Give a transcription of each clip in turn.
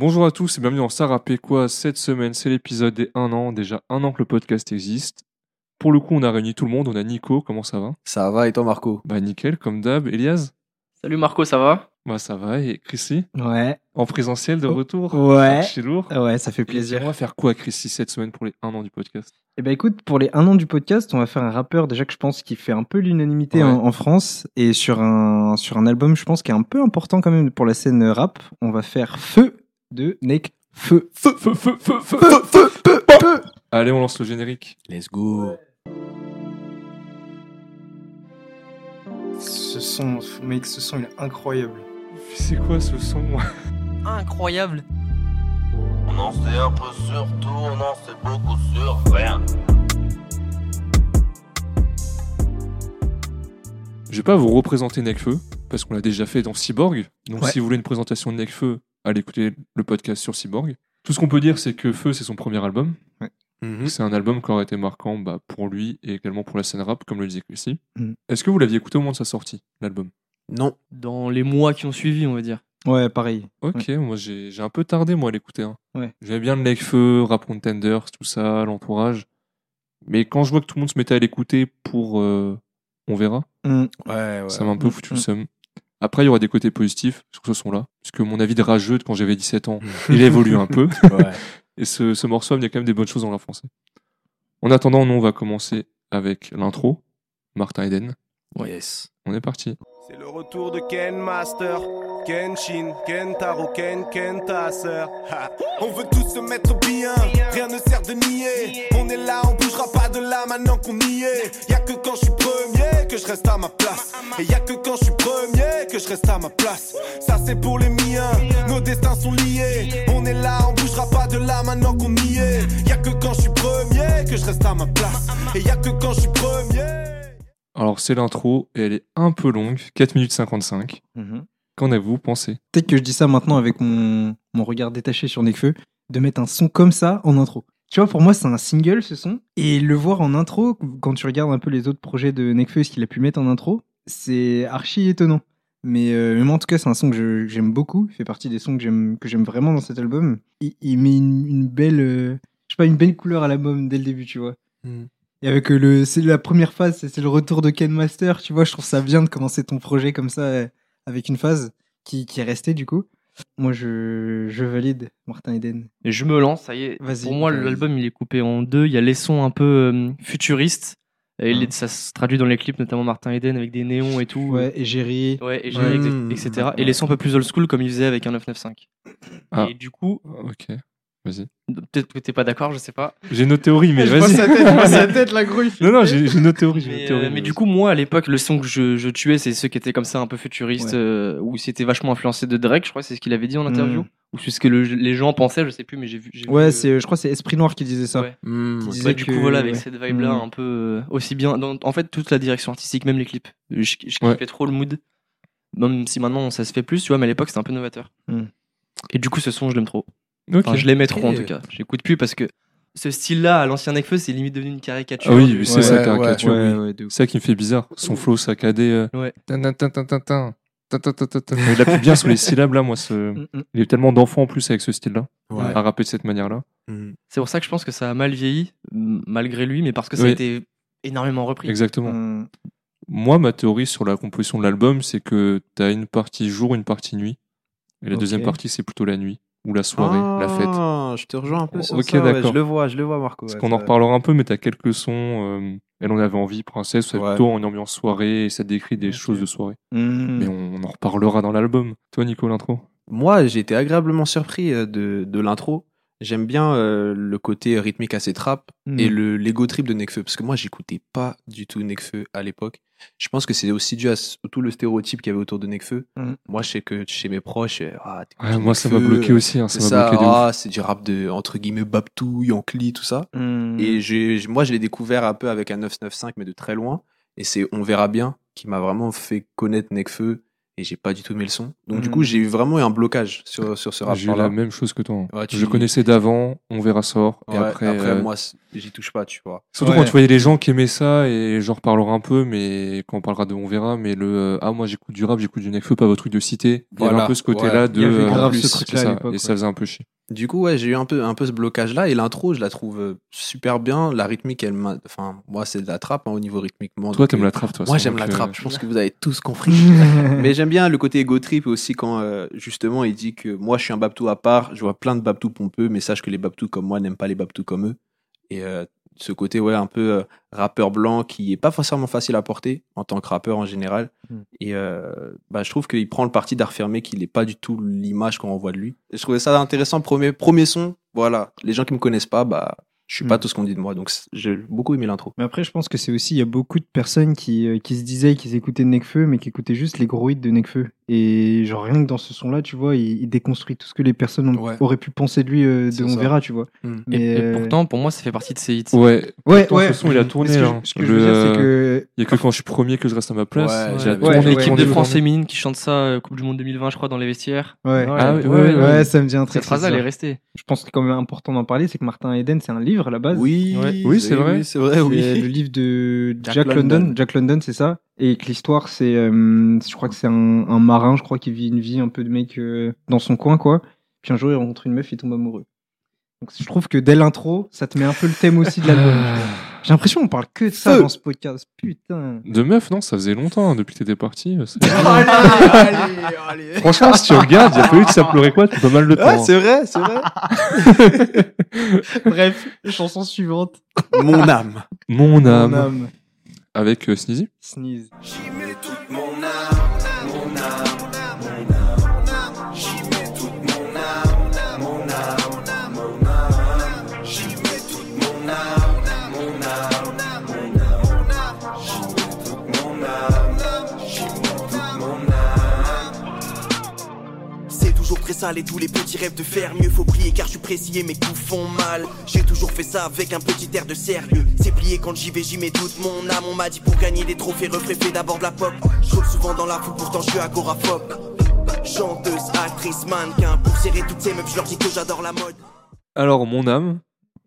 Bonjour à tous et bienvenue dans Ça quoi Cette semaine, c'est l'épisode des 1 an. Déjà un an que le podcast existe. Pour le coup, on a réuni tout le monde. On a Nico, comment ça va? Ça va et toi Marco? Bah nickel, comme d'hab. Elias? Salut Marco, ça va? Bah ça va. Et Chrissy? Ouais, En présentiel de Oh. retour? Ouais. Chez lourd. ouais, ça fait Et plaisir. On va faire quoi Chrissy cette semaine pour les 1 an du podcast? Eh ben écoute, pour les un an du podcast, on va faire un rappeur déjà que je pense qui fait un peu l'unanimité Ouais. en, en France et sur un sur un album, je pense qui est un peu important quand même pour la scène rap. On va faire Feu de Nek Feu. Feu, feu, feu, feu, feu, Feu, feu, feu, feu. Allez, on lance le générique. Let's go Ce son, mec, ce son il est incroyable. C'est quoi ce son Incroyable On en sait un peu sur tout, on en sait beaucoup sur rien. Je vais pas vous représenter Necfeu parce qu'on l'a déjà fait dans Cyborg. Donc Ouais. si vous voulez une présentation de Necfeu, allez écouter le podcast sur Cyborg. Tout ce qu'on peut dire, c'est que Feu, c'est son premier album. Mhm. C'est un album qui aurait été marquant bah, pour lui et également pour la scène rap, comme le disait Chrissy. Mhm. Est-ce que vous l'aviez écouté au moment de sa sortie, l'album? Non. Dans les mois qui ont suivi, on va dire. Ouais, pareil. Ok, moi j'ai j'ai un peu tardé moi à l'écouter. hein. Ouais. J'aimais bien le Necfeu, Rap Contenders, tout ça, l'entourage. Mais quand je vois que tout le monde se mettait à l'écouter pour euh, On verra, Hmm. Ouais, ouais. ça m'a un peu foutu le seum. Après, il y aura des côtés positifs sur ce son-là, puisque mon avis de rageux de quand j'avais 17 ans, il évolue un peu. Ouais. Et ce, ce morceau, il y a quand même des bonnes choses dans la français. En attendant, nous, on va commencer avec l'intro. Martin Eden. Yes. On est parti. C'est le retour de Ken Master, Kenshin, Kentaro, Ken, Kenta, sœur. Ha. On veut tous se mettre bien, rien ne sert de nier. On est là, on bougera pas de là maintenant qu'on y est. Y'a que quand je suis premier que je reste à ma place. Et y'a que quand je suis premier que je reste à ma place. Ça c'est pour les miens, nos destins sont liés. On est là, on bougera pas de là maintenant qu'on y est. Y'a que quand je suis premier que je reste à ma place. Et y'a que quand je suis premier. Alors, c'est l'intro, et elle est un peu longue, 4 minutes 55. Mhm. Qu'en avez-vous pensé? Peut-être que je dis ça maintenant avec mon, mon regard détaché sur Nekfeu, de mettre un son comme ça en intro. Tu vois, pour moi, c'est un single ce son. Et le voir en intro, quand tu regardes un peu les autres projets de Nekfeu, ce qu'il a pu mettre en intro, c'est archi étonnant. Mais, euh, mais en tout cas, c'est un son que j'aime beaucoup. Il fait partie des sons que j'aime que j'aime vraiment dans cet album. Il, il met une, une belle, euh, je sais pas, une belle couleur à l'album dès le début, tu vois. Mm. Et avec le, c'est la première phase, c'est le retour de Ken Master, tu vois. Je trouve ça bien de commencer ton projet comme ça, euh, avec une phase qui, qui est restée du coup. Moi, je, je valide Martin Eden. Et je me lance, ça y est. Vas-y, Pour moi, vas-y. l'album, il est coupé en deux. Il y a les sons un peu euh, futuristes. Et les- ça se traduit dans les clips, notamment Martin Eden avec des néons et tout. Ouais, et Jerry. Ouais, et, Ouais. j'ai- Mmh. etc. Et les sons un peu plus old school, comme il faisait avec un 995. Ah. Et du coup, Ok, vas-y. peut-être que t'es pas d'accord, je sais pas. J'ai nos théories, mais vas-y. sa tête, je vois sa tête, la grouille. Non, non, j'ai nos théories. nos euh, mais du coup, moi, à l'époque, le son que je, je tuais, c'est ceux qui étaient comme ça, un peu futuristes, Ouais. euh, où c'était vachement influencé de Drake, je crois, c'est ce qu'il avait dit en interview. Mm. Ou c'est ce que le- les gens pensaient, je sais plus, mais j'ai vu. Ouais, euh, je crois que c'est Esprit Noir qui disait ça. Ouais. Mm. Qui disait Ouais, du coup, voilà, avec ouais. cette vibe-là, Mm. un peu euh, aussi bien. dans- en fait, toute la direction artistique, même les clips. Je, je Ouais. kiffais trop le mood. Même si maintenant ça se fait plus, tu vois, mais à l'époque c'était un peu novateur. Mm. Et du coup, ce son, je l'aime trop. Je les mettrai en tout cas. J'écoute plus parce que ce style-là à l'ancien Nekfeu, c'est limite devenu une caricature. Ah oui, c'est ouais, ça, caricature. Ouais, ça qui me fait bizarre. Son flow saccadé. Euh... Il appuie bien sur les syllabes là, moi. Mm, mm. Il y a tellement d'enfants en plus avec ce style-là, à rapper de cette manière-là. C'est pour ça que je pense que ça a mal vieilli, mm, malgré lui, mais parce que ça a été énormément repris. Exactement. Moi, ma théorie sur la composition de l'album, c'est que tu as une partie jour, une partie nuit. Et la deuxième partie, c'est plutôt la nuit ou la soirée, la fête. Ah, je te rejoins un peu sur Ok, ça. ouais, je le vois, je le vois, Marco. Parce ouais, qu'on en reparlera un peu, mais tu as quelques sons. euh, elle en avait envie, Princesse, c'est Ouais. plutôt en ambiance soirée, et ça décrit des choses de soirée. Mm. Mais on, on en reparlera dans l'album. Toi, Nico, l'intro? Moi, j'ai été agréablement surpris euh, de, de l'intro. J'aime bien euh, le côté rythmique assez trap Mm. et le l'ego trip de Nekfeu parce que moi j'écoutais pas du tout Nekfeu à l'époque. Je pense que c'est aussi dû à tout le stéréotype qu'il y avait autour de Nekfeu. Mm. Moi je sais que chez mes proches euh, ah, Ouais, Moi, ça m'a bloqué aussi. hein, ça C'est m'a ça, bloqué ouf. ah, c'est du rap de entre guillemets Babtou, Yankee, tout ça. Mm. Et moi je l'ai découvert un peu avec un 995 mais de très loin et c'est on verra bien qui m'a vraiment fait connaître Nekfeu et j'ai pas du tout aimé le son. Donc du coup, j'ai eu vraiment eu un blocage sur, sur ce J'ai eu la même chose que toi. hein. Ouais, tu- Je connaissais d'avant, on verra sort. Ouais, et après, euh, moi, j'y touche pas, tu vois. surtout Ouais. quand tu voyais les gens qui aimaient ça, et j'en reparlerai un peu, mais quand on parlera de on verra, mais le euh, ah moi j'écoute du rap, j'écoute du Nekfeu, pas votre truc de cité. Il y avait Voilà. un peu ce côté-là Ouais. de. Il y avait euh, grave en plus, ce truc-là c'est à ça, l'époque, Et ça faisait un peu chier. Du coup, ouais, j'ai eu un peu, un peu ce blocage-là. Et l'intro, je la trouve euh, super bien. La rythmique, elle m'a. Enfin, moi, c'est de la trappe hein, au niveau rythmiquement. Toi, t'aimes euh, la trappe, toi. Moi, j'aime la euh, trappe. Je pense que vous avez tous compris. Mais j'aime bien le côté ego trip aussi quand, euh, justement, il dit que moi, je suis un Babtou à part. Je vois plein de Babtou pompeux, mais sache que les Babtou comme moi n'aiment pas les Babtou comme eux. Et euh, ce côté, ouais, un peu euh, rappeur blanc qui est pas forcément facile à porter en tant que rappeur en général. Mm. Et euh, bah, je trouve qu'il prend le parti d'affirmer qu'il n'est pas du tout l'image qu'on voit de lui. Et je trouvais ça intéressant. Premier, premier son, voilà. Les gens qui me connaissent pas, bah, je suis Mm. pas tout ce qu'on dit de moi. Donc, j'ai beaucoup aimé l'intro. Mais après, je pense que c'est aussi, il y a beaucoup de personnes qui, euh, qui se disaient qu'ils écoutaient Nekfeu, mais qui écoutaient juste les gros hits de Nekfeu. Et genre, rien que dans ce son-là, tu vois, il, il déconstruit tout ce que les personnes ont- Ouais. auraient pu penser de lui euh, de On ça. verra, tu vois. Mm. Et, Mais, et euh, pourtant, pour moi, ça fait partie de ses hits. Ouais, ouais, pourtant, ce son, il a tourné, Ce que, hein. je- ce que je veux dire, c'est que. il y a que quand je suis premier que je reste à ma place. Ouais, Ouais, tourné, L'équipe de France féminine qui chante ça, euh, Coupe du Monde 2020, je crois, dans les vestiaires. Ouais, Ah ouais, ouais, ouais, ouais. ça me dit un truc. Cette phrase-là, elle est restée. Je pense que quand même important d'en parler, c'est que Martin Eden, c'est un livre à la base. Oui, Ouais. Oui, c'est vrai. c'est vrai, C'est oui. le livre de Jack. London. Jack London, c'est ça. Et que l'histoire, c'est, euh, je crois que c'est un, un marin, je crois, qui vit une vie un peu de mec euh, dans son coin, quoi. Puis un jour, il rencontre une meuf, il tombe amoureux. Donc je trouve que dès l'intro, ça te met un peu le thème aussi de l'album. J'ai l'impression qu'on parle que de ça Feu. dans ce podcast. Putain. De meuf, non, ça faisait longtemps hein, depuis que t'étais parti. ça- allez, allez. Franchement, si tu regardes, il a fallu que ça pleurait quoi depuis pas mal de temps. Ouais, hein. c'est vrai, c'est vrai. Bref, chanson suivante. Mon âme. Mon âme. Mon âme. Avec euh, Sneezy. Sneeze. Très sale et tous les petits rêves de faire mieux faut prier car je suis et mes coups font mal J'ai toujours fait ça avec un petit air de sérieux C'est plié quand j'y vais j'y mets toute mon âme On m'a dit pour gagner des trophées refrais fais d'abord de la pop Je souvent dans la foule pourtant je suis agoraphobe Chanteuse, actrice, mannequin Pour serrer toutes ces meufs je leur dis que j'adore la mode Alors, mon âme,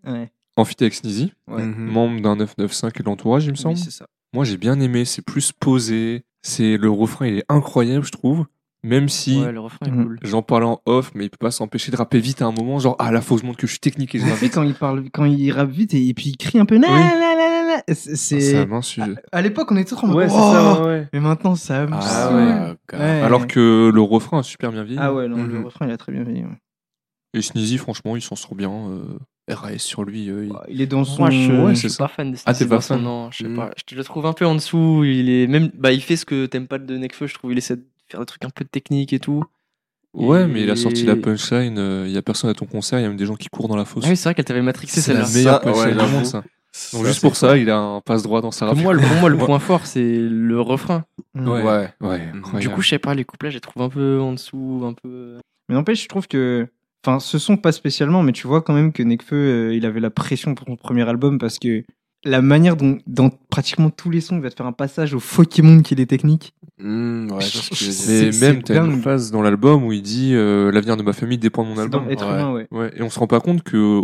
Ouais. en fit avec Sneezy, Ouais. Mhm. membre d'un 995 et de l'entourage, il me semble. Oui, c'est ça. Moi, j'ai bien aimé. C'est plus posé. C'est le refrain, il est incroyable, je trouve. Même si Ouais, cool. j'en parlais en off, mais il peut pas s'empêcher de rapper vite à un moment. Genre, ah là, faut que je montre que je suis technique et je rappe vite. quand il parle, quand il rappe vite et, et puis il crie un peu, na, Oui. na, na, na, c'est- c'est, Ça m'insulte. à l'époque, on était trop en mode, Ouais, c'est oh ça, ouais, ouais. Mais maintenant, ça me Ah ouais. Ouais. Alors que le refrain a super bien vieilli. Ah ouais, non, le Mhm. refrain, il a très bien vieilli. ouais. Et Sneezy, franchement, il s'en sort bien. euh, RAS sur lui. euh, il- Il est dans son. Moi, je, Ouais, je suis ça. pas fan de Ah, t'es Sneezy pas fan nom, je sais Mm. pas. Je le trouve un peu en dessous. Il est même, bah, il fait ce que t'aimes pas de Nekfeu. Je trouve il essaie de faire des trucs un peu techniques et tout. Ouais, Et- mais il a sorti la punchline. euh, Il y a personne à ton concert, il y a même des gens qui courent dans la fosse. Ah oui, c'est vrai qu'elle t'avait matrixé c'est la celle-là. meilleure Ça, punchline ouais, du j'avoue. monde, ça. Donc, juste pour ça, il a un passe droit dans sa Pour rap. moi, le, pour moi, le point fort, c'est le refrain. Mm. Ouais. Ouais. Ouais, Du coup, je sais pas, les couplets, je les trouve un peu en dessous, un peu. Mais n'empêche, je trouve que. Enfin, ce son pas spécialement, mais tu vois quand même que Nekfeu, euh, il avait la pression pour son premier album parce que la manière dont, dans pratiquement tous les sons, il va te faire un passage au Pokémon qui est technique. Mmh, ouais, c'est- même, c'est t'as une phase dans l'album où il dit euh, l'avenir de ma famille dépend de mon C'est dans album. Être ouais. humain, ouais. Ouais, et on se rend pas compte que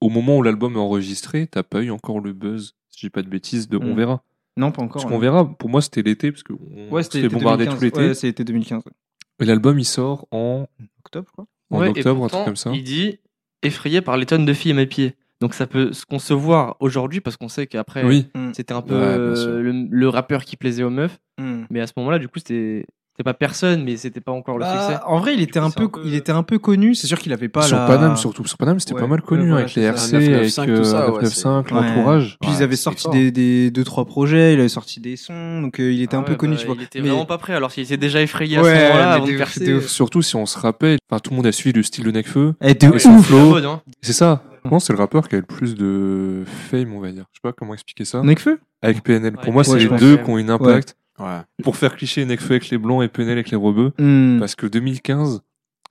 au moment où l'album est enregistré, t'as pas eu encore le buzz, si je dis pas de bêtises, de On Mm. verra. Non, pas encore. Parce qu'on verra, pour moi c'était l'été, parce qu'on Ouais, 2015. tout l'été. Ouais, c'était 2015. ouais. Et l'album il sort en, Octobre, quoi. en Ouais, et octobre, un truc comme ça. Il dit effrayé par les tonnes de filles à mes pieds. Donc ça peut se concevoir aujourd'hui parce qu'on sait qu'après Oui, c'était un peu Ouais, le, le rappeur qui plaisait aux meufs. Mm. Mais à ce moment-là, du coup, c'était pas personne, mais c'était pas encore le Bah, succès. en vrai, il était coup, un peu, un peu- il était un peu connu. C'est sûr qu'il avait pas sur la... Paname surtout. Sur Paname c'était Ouais, pas mal connu ouais, voilà, avec les RC, ça. avec 995, euh, tout ça, ouais, 995, c'est- l'entourage. Puis ils avaient sorti des, des deux trois projets, il avait sorti des sons, donc euh, il était Ah un peu ouais, connu, bah. Il était Mais- vraiment pas prêt, alors qu'il était déjà effrayé à ce moment-là. Surtout si on se rappelle, tout le monde a suivi le style de Nekfeu. Eh, de Et son ouf. flow. Hein. C'est ça. Je pense que c'est le rappeur qui a le plus de fame, on va dire. Je sais pas comment expliquer ça. Nekfeu Avec PNL. Ouais, Pour moi, c'est les deux qui ont une impact. Ouais. Pour faire cliché Nekfeu avec les blancs et PNL avec les rebeux. Hmm. Parce que 2015,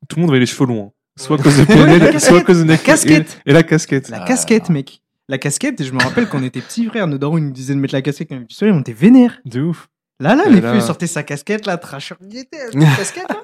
tout le monde avait les cheveux longs. hein. Soit à cause de PNL, soit à cause de Nekfeu. casquette. Et, et la casquette. La Ah. casquette, mec. La casquette, je me rappelle quand on était petits frères, nos darons ils nous disaient de mettre la casquette quand on était vénère. De ouf. Là, là, les là- sortait sa casquette, là, Trasher, il était casquette, là.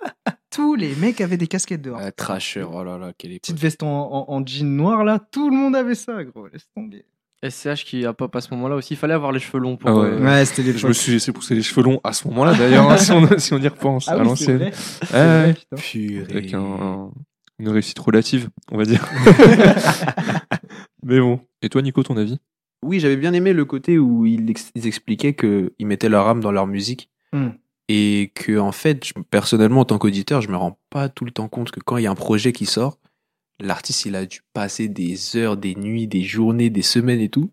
Tous les mecs avaient des casquettes dehors. Euh, Trasher, oh là là, quelle époque. Petite veste en, en, en jean noir, là, tout le monde avait ça, gros, laisse tomber. SCH qui a pop à ce moment-là aussi. Il fallait avoir les cheveux longs pour. Ah ouais. euh, Ouais, c'était les Je me suis laissé pousser les cheveux longs à ce moment-là, d'ailleurs, hein, si, on, si on y repense, Ah à oui, l'ancienne. avec un, un- une réussite relative, on va dire. Mais bon. Et toi, Nico, ton avis? Oui, j'avais bien aimé le côté où ils, ex- ils expliquaient qu'ils mettaient leur âme dans leur musique. Hmm. Et que, en fait, je- personnellement, en tant qu'auditeur, je me rends pas tout le temps compte que quand il y a un projet qui sort, l'artiste, il a dû passer des heures, des nuits, des journées, des semaines et tout.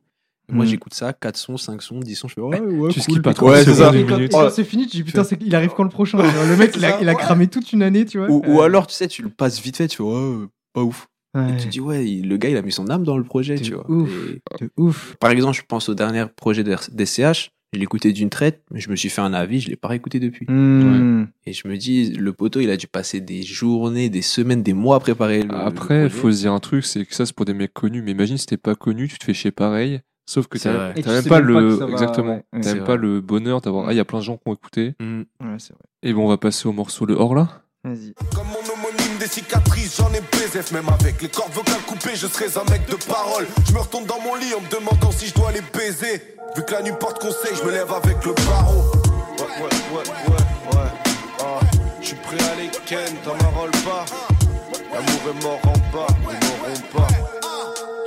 Moi, Hmm. j'écoute ça, 4 sons, 5 sons, 10 sons, je fais ouais, ouais, Tu cool. skippes pas trop, Ouais, c'est ça. quand c'est fini, tu dis putain, il arrive quand le prochain. Le mec, il a, il a cramé toute une année, tu vois. Ou, ou alors, tu sais, tu le passes vite fait, tu fais ouais, euh, pas ouf. Ouais, Et tu dis, ouais, le gars, il a mis son âme dans le projet, tu vois. ouf. Et- ouf. par exemple, je pense au dernier projet de d'SCH, je écouté d'une traite, mais je me suis fait un avis, je l'ai pas réécouté depuis. Hmm. Et je me dis, le poteau, il a dû passer des journées, des semaines, des mois à préparer le. Après, le faut se dire un truc, c'est que ça, c'est pour des mecs connus. Mais imagine si t'es pas connu, tu te fais chier pareil. Sauf que C'est t'as même même pas le. Exactement. ouais. T'as même pas le bonheur d'avoir. Ah, il y a plein de gens qui ont écouté. Mm. Ouais, c'est vrai. Et bon, on va passer au morceau Le Hors là. Vas-y. Cicatrices, j'en ai baisé, même avec les cordes vocales coupées, je serais un mec de parole. Je me retourne dans mon lit en me demandant si je dois les baiser. Vu que la nuit porte conseil, je me lève avec le barreau. Ouais, ouais, ouais, ouais, ouais. Ah, je suis prêt à les ken, t'en m'enrôles pas. L'amour est mort en bas, ils m'auront pas.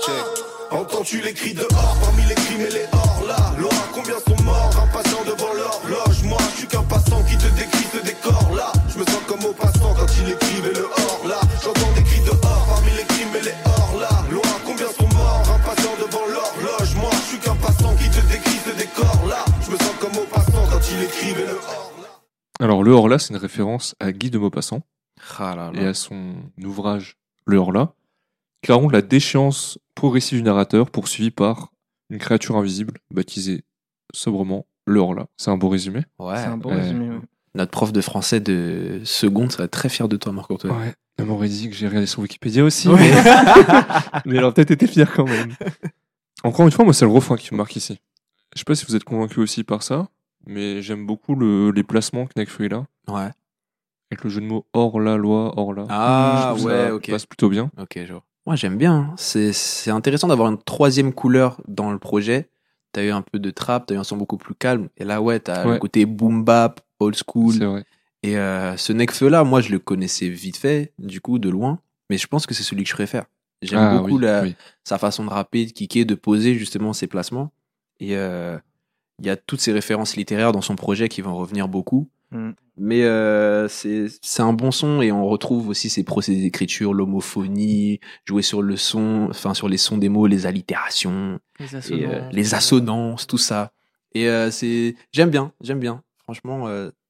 Check. Entends-tu les cris dehors parmi les crimes et les hors là? Laura, combien sont morts impatients devant l'horloge Moi, je suis qu'un passant qui te décrit ce décor là Je me sens comme au passant quand il écrivait le hors Alors, Le Hors là, c'est une référence à Guy de Maupassant Ah là et à son ouvrage Le Hors là, qui raconte la déchéance progressive du narrateur poursuivi par une créature invisible baptisée sobrement Le Hors là. C'est un beau résumé. Ouais. C'est un bon Ouais. résumé. ouais. Notre prof de français de seconde serait très fier de toi, Marc-Antoine. Ouais. Elle m'aurait dit que j'ai regardé sur Wikipédia aussi. Ouais. Mais... mais elle a peut-être été fière quand même. Encore une fois, moi, c'est le refrain qui me marque ici. Je sais pas si vous êtes convaincu aussi par ça, mais j'aime beaucoup le- les placements que Nekfeu là. Ouais. Avec le jeu de mots hors la loi, hors là. Ah, Je ouais, ça ok. passe plutôt bien. Ok, vois. Moi, j'aime bien. hein. C'est, intéressant d'avoir une troisième couleur dans le projet. T'as eu un peu de trap, t'as eu un son beaucoup plus calme. Et là, ouais, t'as Ouais. le côté boom bap, old school. C'est vrai. Et euh, ce Necfeu-là, moi, je le connaissais vite fait, du coup, de loin. Mais je pense que c'est celui que je préfère. J'aime Ah, beaucoup oui, la, oui. sa façon de rapper, de kicker, de poser justement ses placements. Et euh, il y a toutes ces références littéraires dans son projet qui vont revenir beaucoup. Mm. Mais euh, c'est un bon son et on retrouve aussi ses procédés d'écriture, l'homophonie, jouer sur le son, enfin sur les sons des mots, les allitérations, Les et, euh, les assonances, tout ça. Et euh, c'est j'aime bien, j'aime bien. Franchement,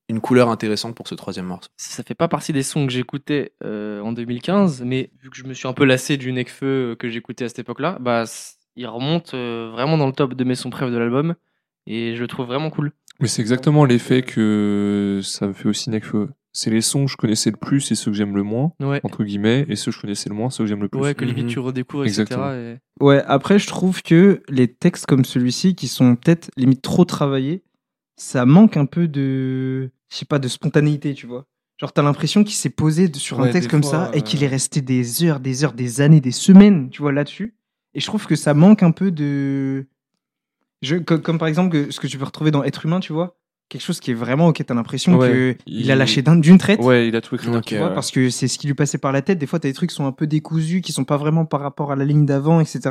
une couleur intéressante pour ce troisième morceau. ça fait pas partie des sons que j'écoutais en 2015, mais vu que je me suis un peu lassé du Necfeu que j'écoutais à cette époque-là, bah il remonte vraiment dans le top de mes sons préfs de l'album et je le trouve vraiment cool. Mais c'est exactement l'effet que ça me fait aussi Nekfeu. C'est les sons que je connaissais le plus et ceux que j'aime le moins, Ouais. entre guillemets, et ceux que je connaissais le moins, ceux que j'aime le plus. Ouais, que limite Mhm. tu redécouvres, Exactement. etc. et- Ouais, après, je trouve que les textes comme celui-ci, qui sont peut-être limite trop travaillés, ça manque un peu de, je sais pas, de spontanéité, tu vois. Genre, t'as l'impression qu'il s'est posé sur un texte comme fois, ça et qu'il est resté des heures, des heures, des années, des semaines, tu vois, là-dessus. Et je trouve que ça manque un peu de. Je, comme, comme par exemple que- ce que tu peux retrouver dans Être humain, tu vois. Quelque chose qui est vraiment, ok, t'as l'impression Ouais, qu'il il- a lâché d'un- d'une traite. Ouais, il a tout écrit Tu vois, ouais. parce que c'est ce qui lui passait par la tête. Des fois, t'as des trucs qui sont un peu décousus, qui sont pas vraiment par rapport à la ligne d'avant, etc.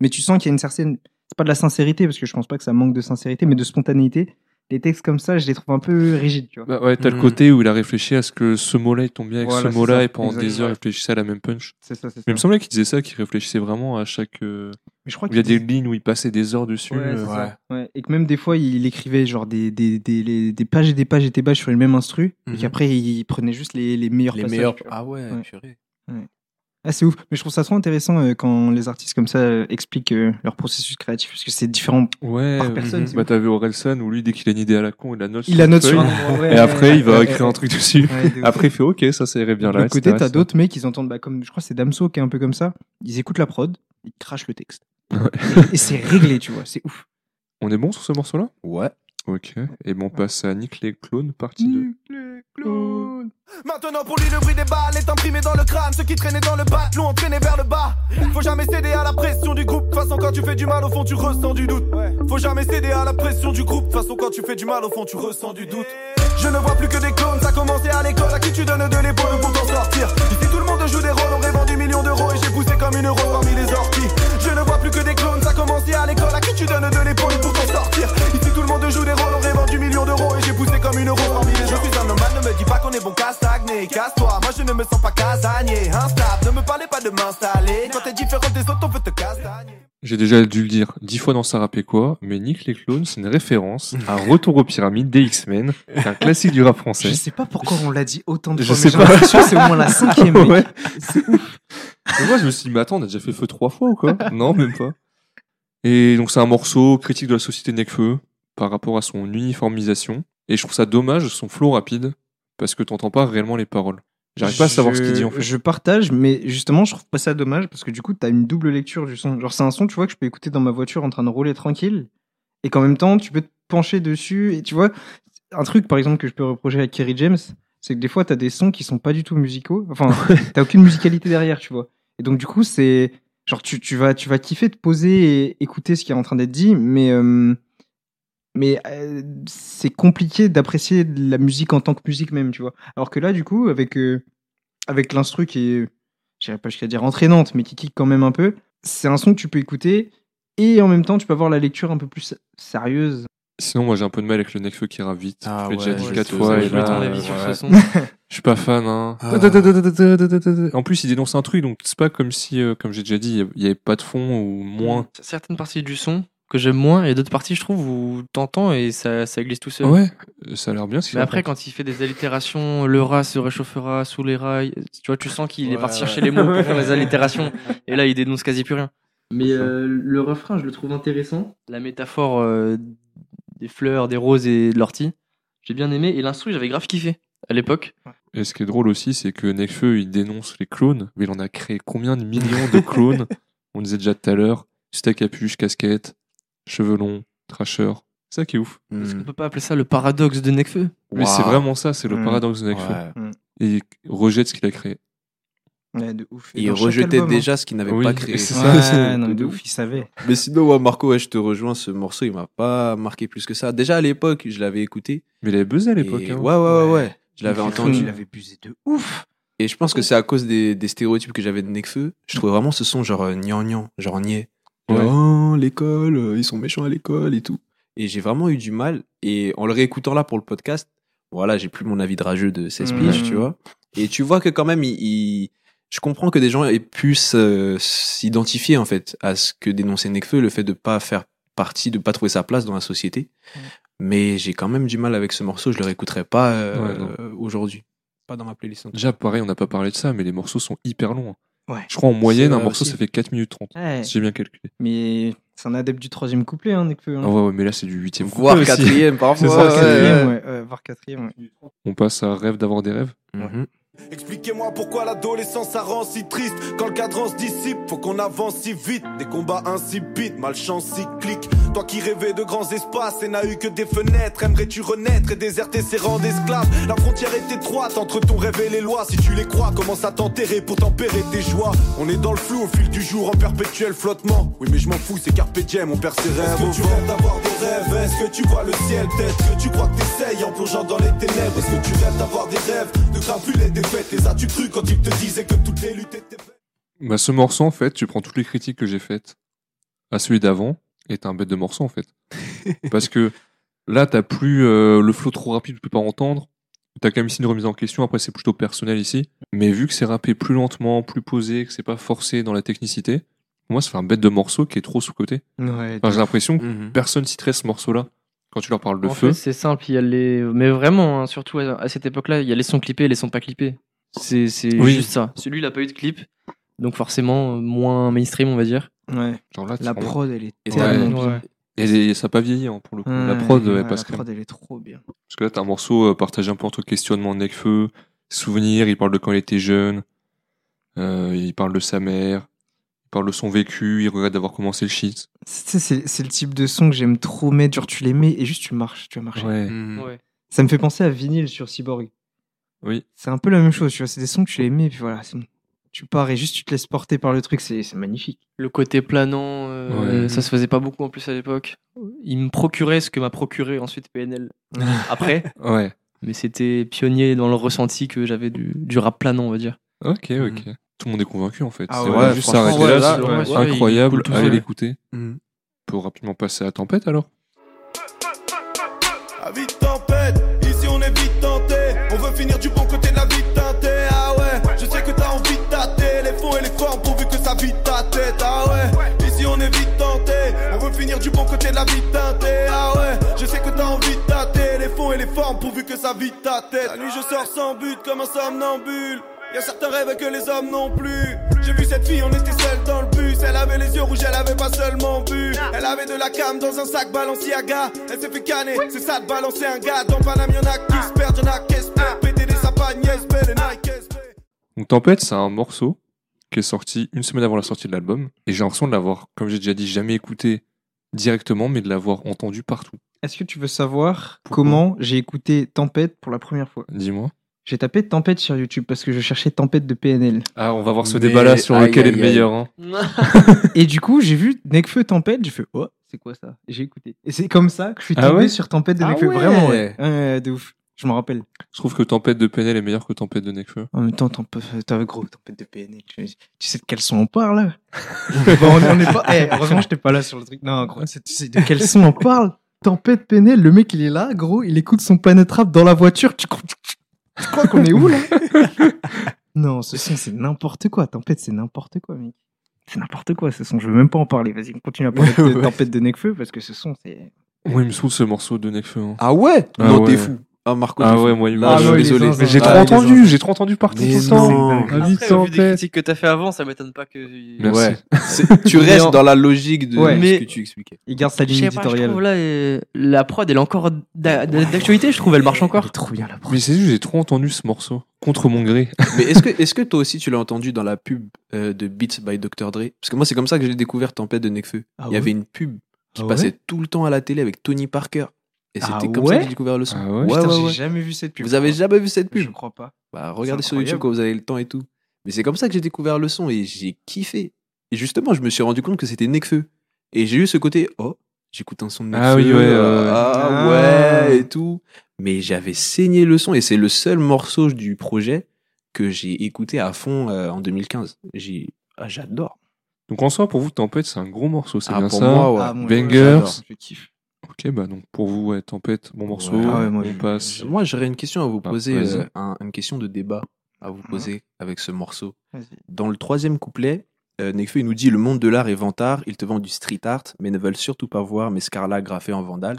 Mais tu sens qu'il y a une certaine, c'est pas de la sincérité, parce que je pense pas que ça manque de sincérité, mais de spontanéité. Les textes comme ça, je les trouve un peu rigides, tu vois. Bah ouais, t'as le Mhm. côté où il a réfléchi à ce que ce mot-là il tombe bien avec Voilà, ce mot-là et pendant des heures il réfléchissait à la même punch. C'est ça, c'est ça. Mais il me semblait qu'il disait ça, qu'il réfléchissait vraiment à chaque. euh, Mais je crois il y a des lignes où il passait des heures dessus. Ouais, euh. Ouais, Et que même des fois, il écrivait genre des, des, des, les- des pages et des pages et des pages sur le même instru, et Mhm. qu'après, il prenait juste les, les meilleurs Les passages. meilleurs. Ah ouais, Ouais. purée. Ah, c'est ouf. Mais je trouve ça trop intéressant euh, quand les artistes comme ça euh, expliquent euh, leur processus créatif, parce que c'est différent. Ouais, Par personne, bah ouf. t'avais Orelsan où lui dès qu'il a une idée à la con il la note Il sur la note sur un endroit, et après ouais, il va ouais, écrire ouais, un truc dessus. ouais. Après il fait ok ça ça irait bien là. l'autre côté, t'as d'autres mecs, ils entendent, bah, comme je crois que c'est Damso qui est un peu comme ça. Ils écoutent la prod, ils crachent le texte. Ouais. Et c'est réglé, tu vois, c'est ouf. On est bon sur ce morceau-là? Ouais. Ok. Et bon, on passe à Nick les clones, partie 2. Maintenant pour lui le bruit des balles est imprimé dans le crâne. Ceux qui traînaient dans le bat l'ont entraîné vers le bas. Faut jamais céder à la pression du groupe. De toute façon quand tu fais du mal au fond tu ressens du doute. Faut jamais céder à la pression du groupe. De toute façon quand tu fais du mal au fond tu ressens du doute. Je ne vois plus que des clones. Ça a commencé à l'école. À qui tu donnes de l'épaule pour t'en sortir? Ici tout le monde joue des rôles. On aurait vendu millions d'euros Et j'ai poussé comme une euro parmi les orties. Je ne vois plus que des clones commencé à l'école À qui tu donnes de l'épaule pour t'en sortir? Ici tout le monde joue des rôles On aurait vendu millions d'euros Et j'ai poussé comme une euro parmi les Je suis un nomade Ne me dis pas qu'on est bon qu'à stagner Casse-toi Moi je ne me sens pas casanier Instable Ne me parlez pas de m'installer Quand t'es différent des autres On veut te castagner J'ai déjà dû le dire dix fois dans quoi, mais Nick les clones, c'est une référence à Retour aux pyramides des X-Men, qui est un classique du rap français. Je sais pas pourquoi on l'a dit autant de Je fois. sais mais j'ai pas. l'impression que c'est au moins la cinquième. Ouais. Moi, je me suis dit, mais attends, on a déjà fait feu trois fois ou quoi? Non, même pas. Et donc, c'est un morceau critique de la société Necfeu par rapport à son uniformisation. Et je trouve ça dommage, son flow rapide, parce que t'entends pas réellement les paroles. J'arrive pas à savoir ce qu'il dit en fait. Je partage, mais justement, je trouve pas ça dommage parce que du coup, t'as une double lecture du son. Genre, c'est un son, tu vois, que je peux écouter dans ma voiture en train de rouler tranquille et qu'en même temps, tu peux te pencher dessus. Et tu vois, un truc par exemple que je peux reprocher à Kerry James, c'est que des fois, t'as des sons qui sont pas du tout musicaux. Enfin, t'as aucune musicalité derrière, tu vois. Et donc, du coup, c'est genre, tu, tu, vas, tu vas kiffer te poser et écouter ce qui est en train d'être dit, mais. euh, mais euh, c'est compliqué d'apprécier la musique en tant que musique même, tu vois. Alors que là, du coup, avec, euh, avec l'instru qui est, j'irais pas jusqu'à dire entraînante, mais qui kick quand même un peu, c'est un son que tu peux écouter et en même temps, tu peux avoir la lecture un peu plus sérieuse. Sinon, moi, j'ai un peu de mal avec le Necfeu qui rappe vite. Ah je l'ai déjà dit ouais, quatre fois. Et là, ton euh, avis sur ouais. ce son. Je suis pas fan. Hein. Ah. En plus, il dénonce un truc, donc c'est pas comme si, euh, comme j'ai déjà dit, il y avait pas de fond ou moins. Certaines parties du son que j'aime moins et d'autres parties, je trouve, où t'entends et ça, ça glisse tout seul. Ouais, euh, ça a l'air bien. Mais après, quand il fait des allitérations, le rat se réchauffera sous les rails, tu vois, tu sens qu'il est parti chercher les mots pour faire les allitérations. Et là, il dénonce quasi plus rien. Mais euh, le refrain, je le trouve intéressant. La métaphore euh, des fleurs, des roses et de l'ortie, j'ai bien aimé. Et l'instru, j'avais grave kiffé à l'époque. Et ce qui est drôle aussi, c'est que Nekfeu, il dénonce les clones, mais il en a créé combien de millions de clones On disait déjà tout à l'heure, steak à capuche, casquette, cheveux longs, trasher. C'est ça qui est ouf. Est-ce qu'on Hmm. peut pas appeler ça le paradoxe de Nekfeu? Mais c'est vraiment ça, c'est le Mm. paradoxe de Nekfeu. Ouais. Et il rejette ce qu'il a créé. Ouais, de ouf. Et Il rejetait album, hein. déjà ce qu'il n'avait Oui, pas créé. c'est Ouais, non, de ouf, il savait. Mais sinon, ouais, Marco, ouais, je te rejoins. Ce morceau, il m'a pas marqué plus que ça. Déjà à l'époque, je l'avais écouté. Mais il avait buzzé à l'époque. Et- hein. Ouais, ouais, ouais. Je l'avais entendu. Il avait busé de ouf. Et je pense que c'est à cause des, des stéréotypes que j'avais de Nekfeu. Je trouvais vraiment ce son genre euh, gnangnan, genre niais. Ouais. Oh, l'école, euh, ils sont méchants à l'école et tout. Et j'ai vraiment eu du mal. Et en le réécoutant là pour le podcast, voilà, j'ai plus mon avis de rageux de 16 Mhm. piges, tu vois. Et tu vois que quand même, il, il- je comprends que des gens aient pu s'identifier en fait à ce que dénonçait Nekfeu, le fait de pas faire partie, de pas trouver sa place dans la société. Mais j'ai quand même du mal avec ce morceau. Je le réécouterai pas euh, Ouais, euh, aujourd'hui. Pas dans ma playlist. Déjà, pareil, on n'a pas parlé de ça, mais les morceaux sont hyper longs. hein. Ouais. Je crois en moyenne, un morceau, aussi. ça fait 4 minutes 30. Ouais. Si j'ai bien calculé. Mais c'est un adepte du troisième couplet, hein, Nekfeu. hein. Ah ouais, ouais, mais là, c'est du huitième Voire couplet aussi. quatrième parfois. Voire quatrième. On passe à Rêve d'avoir des rêves. Mhm. Expliquez-moi pourquoi l'adolescence ça rend si triste. Quand le cadran se dissipe, faut qu'on avance si vite. Des combats insipides, malchance cyclique Toi qui rêvais de grands espaces et n'a eu que des fenêtres Aimerais-tu renaître et déserter ces rangs d'esclaves? La frontière est étroite entre ton rêve et les lois. Si tu les crois, commence à t'enterrer pour tempérer tes joies? On est dans le flou au fil du jour en perpétuel flottement. Oui mais je m'en fous, c'est carpe diem, on perd ses rêves. Est-ce que tu rêves d'avoir des rêves? Est-ce que tu vois le ciel? Peut-être que tu crois que t'essayes en plongeant dans les ténèbres. Est-ce que tu rêves d'avoir des rêves? Ne crains plus les défaites Les as-tu cru quand ils te disaient que toutes les luttes étaient faites? Bah, ce morceau, en fait, tu prends toutes les critiques que j'ai faites à celui d'avant, et t'as un bête de morceau, en fait. Parce que là, t'as plus euh, le flow trop rapide, tu peux pas entendre. T'as quand même ici une remise en question, après c'est plutôt personnel ici. Mais vu que c'est rappé plus lentement, plus posé, que c'est pas forcé dans la technicité, pour moi, ça fait un bête de morceau qui est trop sous-côté. Ouais, Enfin, j'ai l'impression que Mhm. personne citerait ce morceau-là quand tu leur parles de en feu. fait, c'est simple, il y a les. Mais vraiment, hein, surtout à, à cette époque-là, il y a les sons clippés et les sons pas clippés. C'est c'est Oui. juste ça. Celui, il a pas eu de clip, donc forcément, euh, moins mainstream, on va dire. ouais. Genre là, La prod, elle est Et tellement Ouais. bien. Et ça a pas vieilli, hein, pour le coup. la prod, ouais, elle passe la prod, elle est trop bien. Parce que là, t'as un morceau euh, partagé un peu entre questionnement de Necfeu, souvenirs, il parle de quand il était jeune, euh, il parle de sa mère, il parle de son vécu, il regrette d'avoir commencé le shit. C'est le type de son que j'aime trop mettre. Genre, tu les mets et juste tu marches, tu vas marcher. Ouais. Mhm. Ouais. Ça me fait penser à vinyle sur Cyborg. Oui. C'est un peu la même chose, tu vois. C'est des sons que tu les mets, puis voilà, c'est bon. Tu pars et juste tu te laisses porter par le truc, c'est c'est magnifique. Le côté planant, euh, Ouais. ça se faisait pas beaucoup en plus à l'époque. Il me procurait ce que m'a procuré ensuite PNL après, Ouais. mais c'était pionnier dans le ressenti que j'avais du, du rap planant, on va dire. Ok, ok. Tout le monde est convaincu en fait. Ah c'est ouais, vrai, juste s'arrêter ouais, là, là, ouais, ouais, incroyable. Allez l'écouter. Mhm. On peut rapidement passer à Tempête alors. La vie teintée Ah ouais, je sais que t'as envie de tâter Les fonds et les formes pourvu que ça vide ta tête La nuit je sors sans but comme un somnambule Y'a certains rêves que les hommes n'ont plus. J'ai vu cette fille, on était seul dans le bus. Elle avait les yeux rouges, elle avait pas seulement bu. Elle avait de la cam dans un sac Balenciaga. Elle s'est fait canner, c'est ça de balancer un gars. Dans Paname, y'en a qui se perdent, y'en a qui espèrent. Péter des sapins, SB, les Nike. Donc Tempête, c'est un morceau qui est sorti une semaine avant la sortie de l'album. Et j'ai l'impression de l'avoir, comme j'ai déjà dit, jamais écouté directement, mais de l'avoir entendu partout. Est-ce que tu veux savoir comment j'ai écouté Tempête pour la première fois? Dis-moi. J'ai tapé Tempête sur YouTube parce que je cherchais Tempête de PNL. Ah, on va voir ce Mais- débat-là sur aïe, lequel est le meilleur. hein. Et du coup, j'ai vu Nekfeu Tempête, j'ai fait oh, c'est quoi ça? Et j'ai écouté. Et c'est comme ça que je suis Ah tombé ouais? sur Tempête de Ah Nekfeu. ouais. Vraiment, ouais. Ouais, de ouf. Je me rappelle. Je trouve que Tempête de PNL est meilleur que Tempête de Nekfeu. En même temps, Tempête, gros, Tempête de PNL. Tu, tu sais de quel son on parle Bon, on on est pas. Eh, heureusement, j'étais pas là sur le truc. Non, gros, c'est- tu sais de quel son on parle? Tempête PNL, le mec il est là, gros, il écoute son panetrap dans la voiture. Tu, crois- tu crois qu'on est où là? Non, ce son c'est n'importe quoi. Tempête c'est n'importe quoi, mec. C'est n'importe quoi ce son. Je veux même pas en parler. Vas-y, continue à parler de. Tempête de Nekfeu parce que ce son c'est. Moi, il me saoule ce morceau de Nekfeu. hein. Ah ouais? Ah Non, ouais. t'es fou. Ah, Marco, Ah ouais, moi, il Là, m'a- je Ah ouais, suis désolé. Mais j'ai Ah, trop les entendu, j'ai trop entendu partout Mais tout le temps. Après, vu des critiques que t'as fait avant, ça m'étonne pas que. Merci. Ouais. Tu Mais restes dans la logique de Ouais. ce Mais- que tu expliquais. Il garde sa Je ligne pas, je éditoriale. trouve là, euh, la prod, elle est encore d'a- d'a- d'actualité, je trouve, elle marche Elle encore. est trop bien la prod. Mais c'est juste, j'ai trop entendu ce morceau. Contre mon gré. Mais est-ce que, est-ce que toi aussi tu l'as entendu dans la pub euh, de Beats by Dr. Dre? Parce que moi c'est comme ça que j'ai découvert Tempête de Nekfeu. Ah Il y ouais avait une pub qui Ah ouais passait tout le temps à la télé avec Tony Parker. Et Ah c'était comme ouais ça que j'ai découvert le son. Ah ouais Putain, ouais, j'ai jamais vu cette pub. Vous avez jamais vu cette Je pub crois pas. Bah regardez sur YouTube quand vous avez le temps et tout. Mais c'est comme ça que j'ai découvert le son et j'ai kiffé. Et justement, je me suis rendu compte que c'était Nekfeu. Et j'ai eu ce côté, oh, j'écoute un son de Nekfeu. Ah oui, ouais, euh, ah Ah. ouais, et tout. Mais j'avais saigné le son et c'est le seul morceau du projet que j'ai écouté à fond euh, en 2015. J'ai, ah, j'adore. Donc en soi, pour vous, Tempête, c'est un gros morceau, c'est Ah, bien pour ça. moi, ouais. Ah, moi, Bangers. Je kiffe. Ok, bah donc pour vous, ouais, Tempête, bon morceau. Ouais. Ah ouais, moi, on je- passe. Moi, j'aurais une question à vous Ah, poser, vas-y. euh, un- une question de débat à vous poser avec ce morceau. Vas-y. Dans le troisième couplet, euh, Nekfeu il nous dit Le monde de l'art est vantard, ils te vendent du street art, mais ne veulent surtout pas voir mes scarlas graffés en vandale.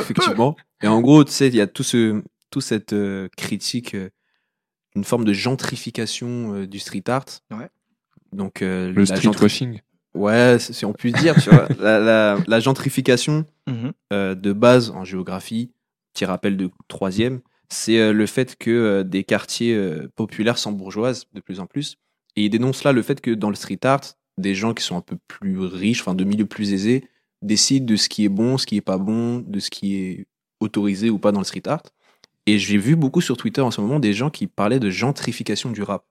Effectivement. Et en gros, tu sais, il y a tout ce, tout cette euh, critique, euh, une forme de gentrification euh, du street art. Ouais. Donc, euh, Le la street gentri- washing. Ouais, si on peut dire, tu vois, la, la- la gentrification Mhm. euh, de base en géographie, petit rappel de troisième, c'est euh, le fait que euh, des quartiers populaires s'embourgeoisent de plus en plus. Et il dénonce là le fait que dans le street art, des gens qui sont un peu plus riches, enfin de milieux plus aisés, décident de ce qui est bon, ce qui est pas bon, de ce qui est autorisé ou pas dans le street art. Et j'ai vu beaucoup sur Twitter en ce moment des gens qui parlaient de gentrification du rap,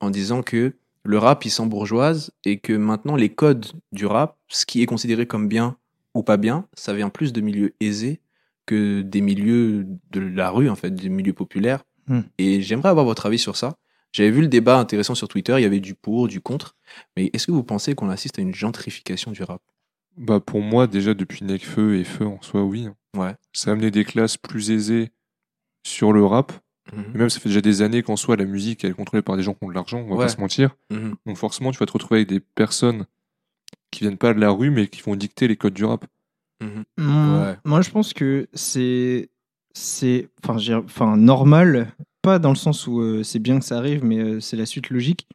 en disant que le rap il s'embourgeoise et que maintenant les codes du rap, ce qui est considéré comme bien ou pas bien, ça vient plus de milieux aisés que des milieux de la rue, en fait, des milieux populaires. Hmm. Et j'aimerais avoir votre avis sur ça. J'avais vu le débat intéressant sur Twitter, il y avait du pour, du contre. Mais est-ce que vous pensez qu'on assiste à une gentrification du rap? Bah pour moi, déjà depuis Nekfeu et Feu en soi, oui. Ouais. Ça a amené des classes plus aisées sur le rap. Et même ça fait déjà des années qu'en soi la musique elle est contrôlée par des gens qui ont de l'argent, on va Ouais. pas se mentir. Mhm. Donc forcément tu vas te retrouver avec des personnes qui viennent pas de la rue mais qui vont dicter les codes du rap. Mhm. Mm, Ouais. Moi, je pense que c'est c'est enfin normal, pas dans le sens où euh, c'est bien que ça arrive, mais euh, c'est la suite logique.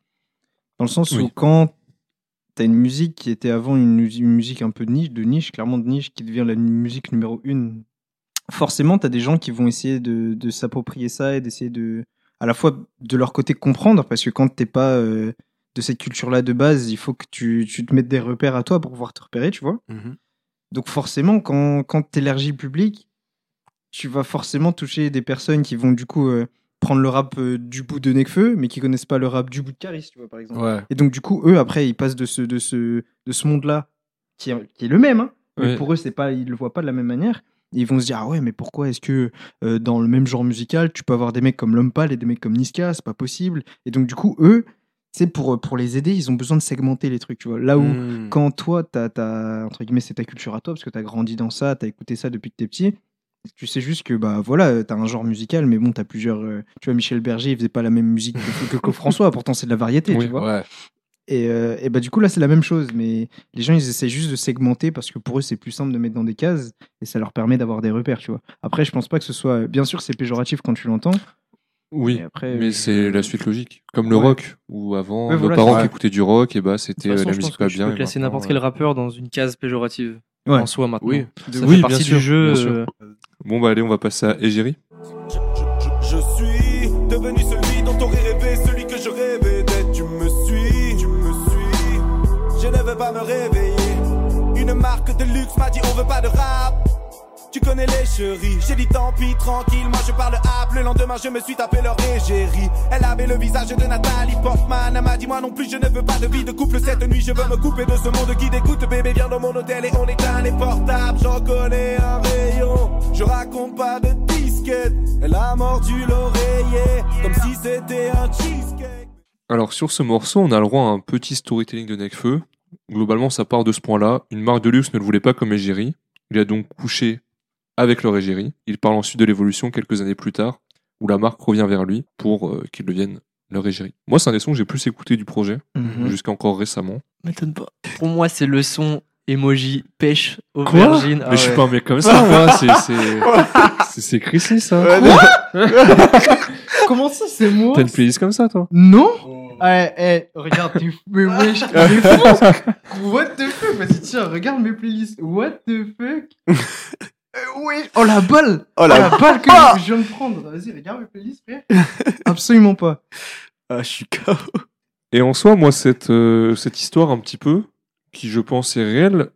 Dans le sens où quand t'as une musique qui était avant une musique un peu de niche, de niche, clairement de niche, qui devient la musique numéro une, forcément t'as des gens qui vont essayer de, de s'approprier ça et d'essayer de à la fois de leur côté comprendre, parce que quand t'es pas euh, de cette culture-là de base, il faut que tu, tu te mettes des repères à toi pour pouvoir te repérer, tu vois. Mhm. Donc forcément, quand, quand tu élargis le public, tu vas forcément toucher des personnes qui vont du coup euh, prendre le rap euh, du bout de Nekfeu, mais qui connaissent pas le rap du bout de Caris, tu vois, par exemple. Ouais. Et donc du coup, eux, après, ils passent de ce, de ce, de ce monde-là, qui est, qui est le même, hein, mais pour eux, c'est pas, ils le voient pas de la même manière. Ils vont se dire, ah ouais, mais pourquoi est-ce que euh, dans le même genre musical, tu peux avoir des mecs comme L'Homme Pâle et des mecs comme Niska, c'est pas possible. Et donc du coup, eux, c'est pour, pour les aider, ils ont besoin de segmenter les trucs, tu vois. Là où, Mhm. quand toi, t'as, t'as- entre guillemets, c'est ta culture à toi, parce que t'as grandi dans ça, t'as écouté ça depuis que t'es petit, tu sais juste que, bah voilà, euh, t'as un genre musical, mais bon, t'as plusieurs. euh, tu vois, Michel Berger, il faisait pas la même musique que, que, que François, pourtant c'est de la variété, Oui, tu vois. Ouais. Et, euh, et bah du coup, là, c'est la même chose, mais les gens, ils essaient juste de segmenter parce que pour eux, c'est plus simple de mettre dans des cases et ça leur permet d'avoir des repères, tu vois. Après, je pense pas que ce soit. Bien sûr, c'est péjoratif quand tu l'entends. Oui, mais après, mais euh, c'est la suite logique. Comme le Ouais. rock, où avant, Ouais, nos voilà, parents qui écoutaient du rock, et bah c'était euh, la je musique pense pas que tu bien. peux classer maintenant, n'importe quel rappeur dans une case péjorative Ouais. en soi maintenant. Oui. Ça Oui, fait bien partie sûr, du jeu. bien sûr. euh, Bon bah allez, on va passer à Égérie. Luxe m'a dit on veut pas de rap. Tu connais les chéris, j'ai dit tant pis, tranquille, moi je parle app. Le lendemain, je me suis tapé leur égérie. Elle avait le visage de Nathalie Portman. Elle m'a dit, moi non plus, je ne veux pas de vie de couple. Cette nuit, je veux me couper de ce monde qui dégoûte. Bébé, viens dans mon hôtel et on éteint les portables. J'en connais un rayon. Je raconte pas de disquette. Elle a mordu l'oreiller, comme si c'était un cheesecake. Alors sur ce morceau, on a le droit à un petit storytelling de Nekfeu. Globalement, ça part de ce point-là. Une marque de luxe ne le voulait pas comme égérie. Il a donc couché avec leur égérie. Il parle ensuite de l'évolution quelques années plus tard, où la marque revient vers lui pour euh, qu'il devienne leur égérie. Moi, c'est un des sons que j'ai plus écouté du projet, Mhm. jusqu'à encore récemment. M'étonne pas. Pour moi, c'est le son emoji pêche Quoi aubergine. Ah Mais je suis pas un mec comme ça, moi. C'est c'est c'est- c'est Chrissy, ça. Comment ça, c'est moi T'as une playlist comme ça, toi Non Eh, eh, regarde, t'es fou. Mais wesh, t'es fou. What the fuck Vas-y, tiens, regarde mes playlists. What the fuck Euh, wesh. Oh la balle Oh Oh la. la balle que je viens de prendre. Vas-y, regarde mes playlists, frère. Absolument pas. Ah, je suis KO. Et en soi, moi, cette, euh, cette histoire un petit peu, qui je pense est réelle,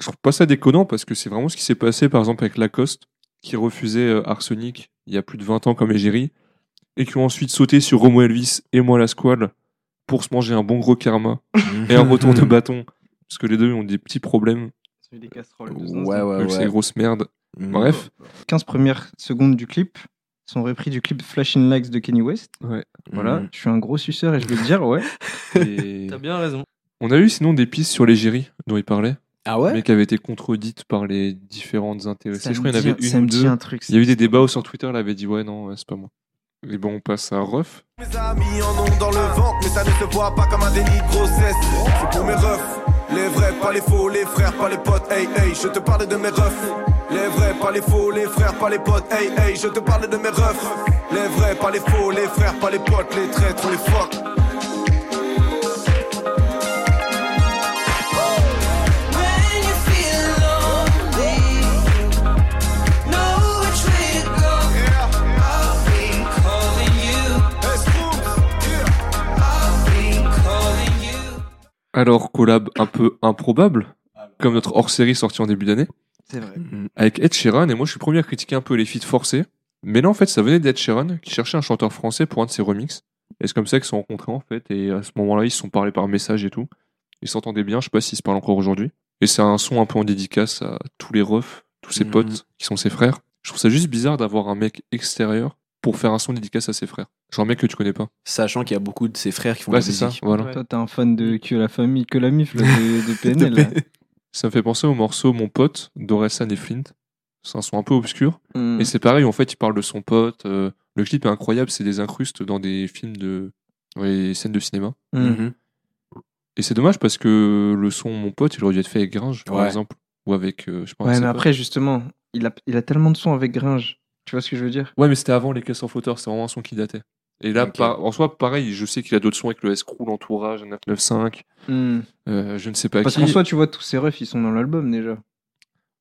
je trouve pas ça déconnant parce que c'est vraiment ce qui s'est passé, par exemple, avec Lacoste, qui refusait euh, Arsenic il y a plus de 20 ans comme égérie, et qui ont ensuite sauté sur Romo Elvis et moi la squale pour se manger un bon gros karma et un retour de bâton. Parce que les deux ont des petits problèmes, des casseroles. Ouais, ouais, c'est ouais. des grosses merdes. Mhm. Bref, 15 premières secondes du clip sont repris du clip Flashing Lights de Kenny West. ouais. Voilà, Mhm. je suis un gros suceur et je vais le dire, ouais. Et T'as bien raison. on a eu sinon des pistes sur l'égérie dont il parlait, Ah ouais? Mais qui avaient été contredites par les différentes intéressées. Ça Je crois qu'il y en avait une ça ou me dit deux. un truc. Il y a eu des débats où sur Twitter, elle avait dit ouais, non, ouais, c'est pas moi. Et bon, on passe à Ruff. Mes amis en ont dans le ventre, mais ça ne se voit pas comme un déni de grossesse. C'est pour mes refs, les vrais, pas les faux, les frères, pas les potes. Hey, hey, je te parle de mes refs. Les vrais, pas les faux, les frères, pas les potes. Hey, hey, je te parle de mes refs. Les vrais, pas les faux, les frères, pas les potes, les traîtres, les fuck. Alors, collab un peu improbable, comme notre hors-série sorti en début d'année, C'est vrai. avec Ed Sheeran, et moi je suis le premier à critiquer un peu les feats forcés. Mais là, en fait, ça venait d'Ed Sheeran, qui cherchait un chanteur français pour un de ses remixes. Et c'est comme ça qu'ils se sont rencontrés, en fait, et à ce moment-là, ils se sont parlé par message et tout. Ils s'entendaient bien, je sais pas s'ils se parlent encore aujourd'hui. Et c'est un son un peu en dédicace à tous les refs, tous ses Mhm. potes, qui sont ses frères. Je trouve ça juste bizarre d'avoir un mec extérieur pour faire un son dédicace à ses frères. Genre un mec que tu connais pas. Sachant qu'il y a beaucoup de ses frères qui font Ouais, la c'est ça, voilà. Ouais. Toi, t'es un fan de que la famille, que la mif là, de, de PNL. Ça me fait penser au morceau Mon pote d'Orelsan et Flint. C'est un son un peu obscur. Hmm. Et c'est pareil, en fait, il parle de son pote. euh, le clip est incroyable, c'est des incrustes dans des films de. Ouais, scènes de cinéma. Hmm. Mhm. Et c'est dommage parce que le son Mon pote, il aurait dû être fait avec Gringe, par Ouais. exemple. Ou avec. euh, je pas, Ouais, mais après, justement, il a, il a tellement de sons avec Gringe. Tu vois ce que je veux dire? Ouais, mais c'était avant les caisses en flotteur, c'était vraiment un son qui datait. Et là, Ok. par- en soi, pareil, je sais qu'il a d'autres sons avec le S-Crew, l'entourage, 995, Hmm. euh, je ne sais pas Parce qui. qu'en soi, tu vois, tous ces refs, ils sont dans l'album déjà.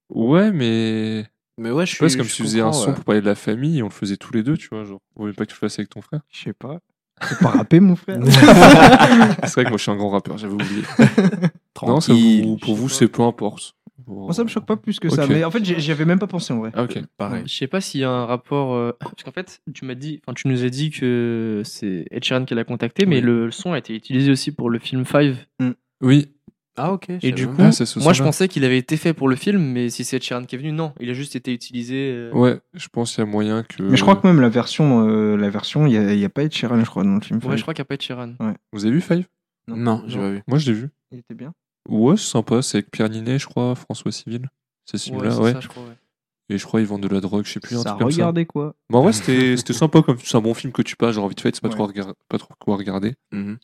Ouais, mais. Mais ouais, je Je sais pas, suis. c'est comme si tu faisais un son ouais. pour parler de la famille et on le faisait tous les deux, tu vois. Genre, on voulait pas que tu le fasses avec ton frère. Je sais pas. C'est pas rappé, mon frère. C'est vrai que moi je suis un grand rappeur, j'avais oublié. Non, ça Tranquille. vous- pour vous c'est peu importe. Moi, ça me choque pas plus que ça. Ok. Mais en fait, j'y j'y avais même pas pensé en vrai. Ah, ok. Pareil. Je sais pas s'il y a un rapport. euh, Parce qu'en fait, tu m'as dit, enfin, tu nous as dit que c'est Ed Sheeran qui l'a contacté, mais Oui. le son a été utilisé aussi pour le film Five. Oui, Ah, ok. Et du coup, Ah, c'est moi je pensais qu'il avait été fait pour le film, mais si c'est Ed Sheeran qui est venu, non, il a juste été utilisé. euh, ouais, je pense qu'il y a moyen que. Mais je crois que même la version, euh, la version, il y a, il y a pas Ed Sheeran, je crois, dans le film. Ouais, je crois qu'il n'y a pas Ed Sheeran. Vous avez vu Five? Non, j'ai pas vu. Moi je l'ai vu. Il était bien. Ouais, c'est sympa, c'est avec Pierre Ninet, je crois, François Civil. C'est celui-là, ouais. ça, je crois. ouais. Et je crois ils vendent de la drogue, je sais plus, un Ça truc comme ça. quoi Mais en vrai, c'était c'était sympa comme c'est un bon film que tu passes, genre vite fait, c'est pas, Ouais. trop, regar- pas trop quoi regarder. Mhm.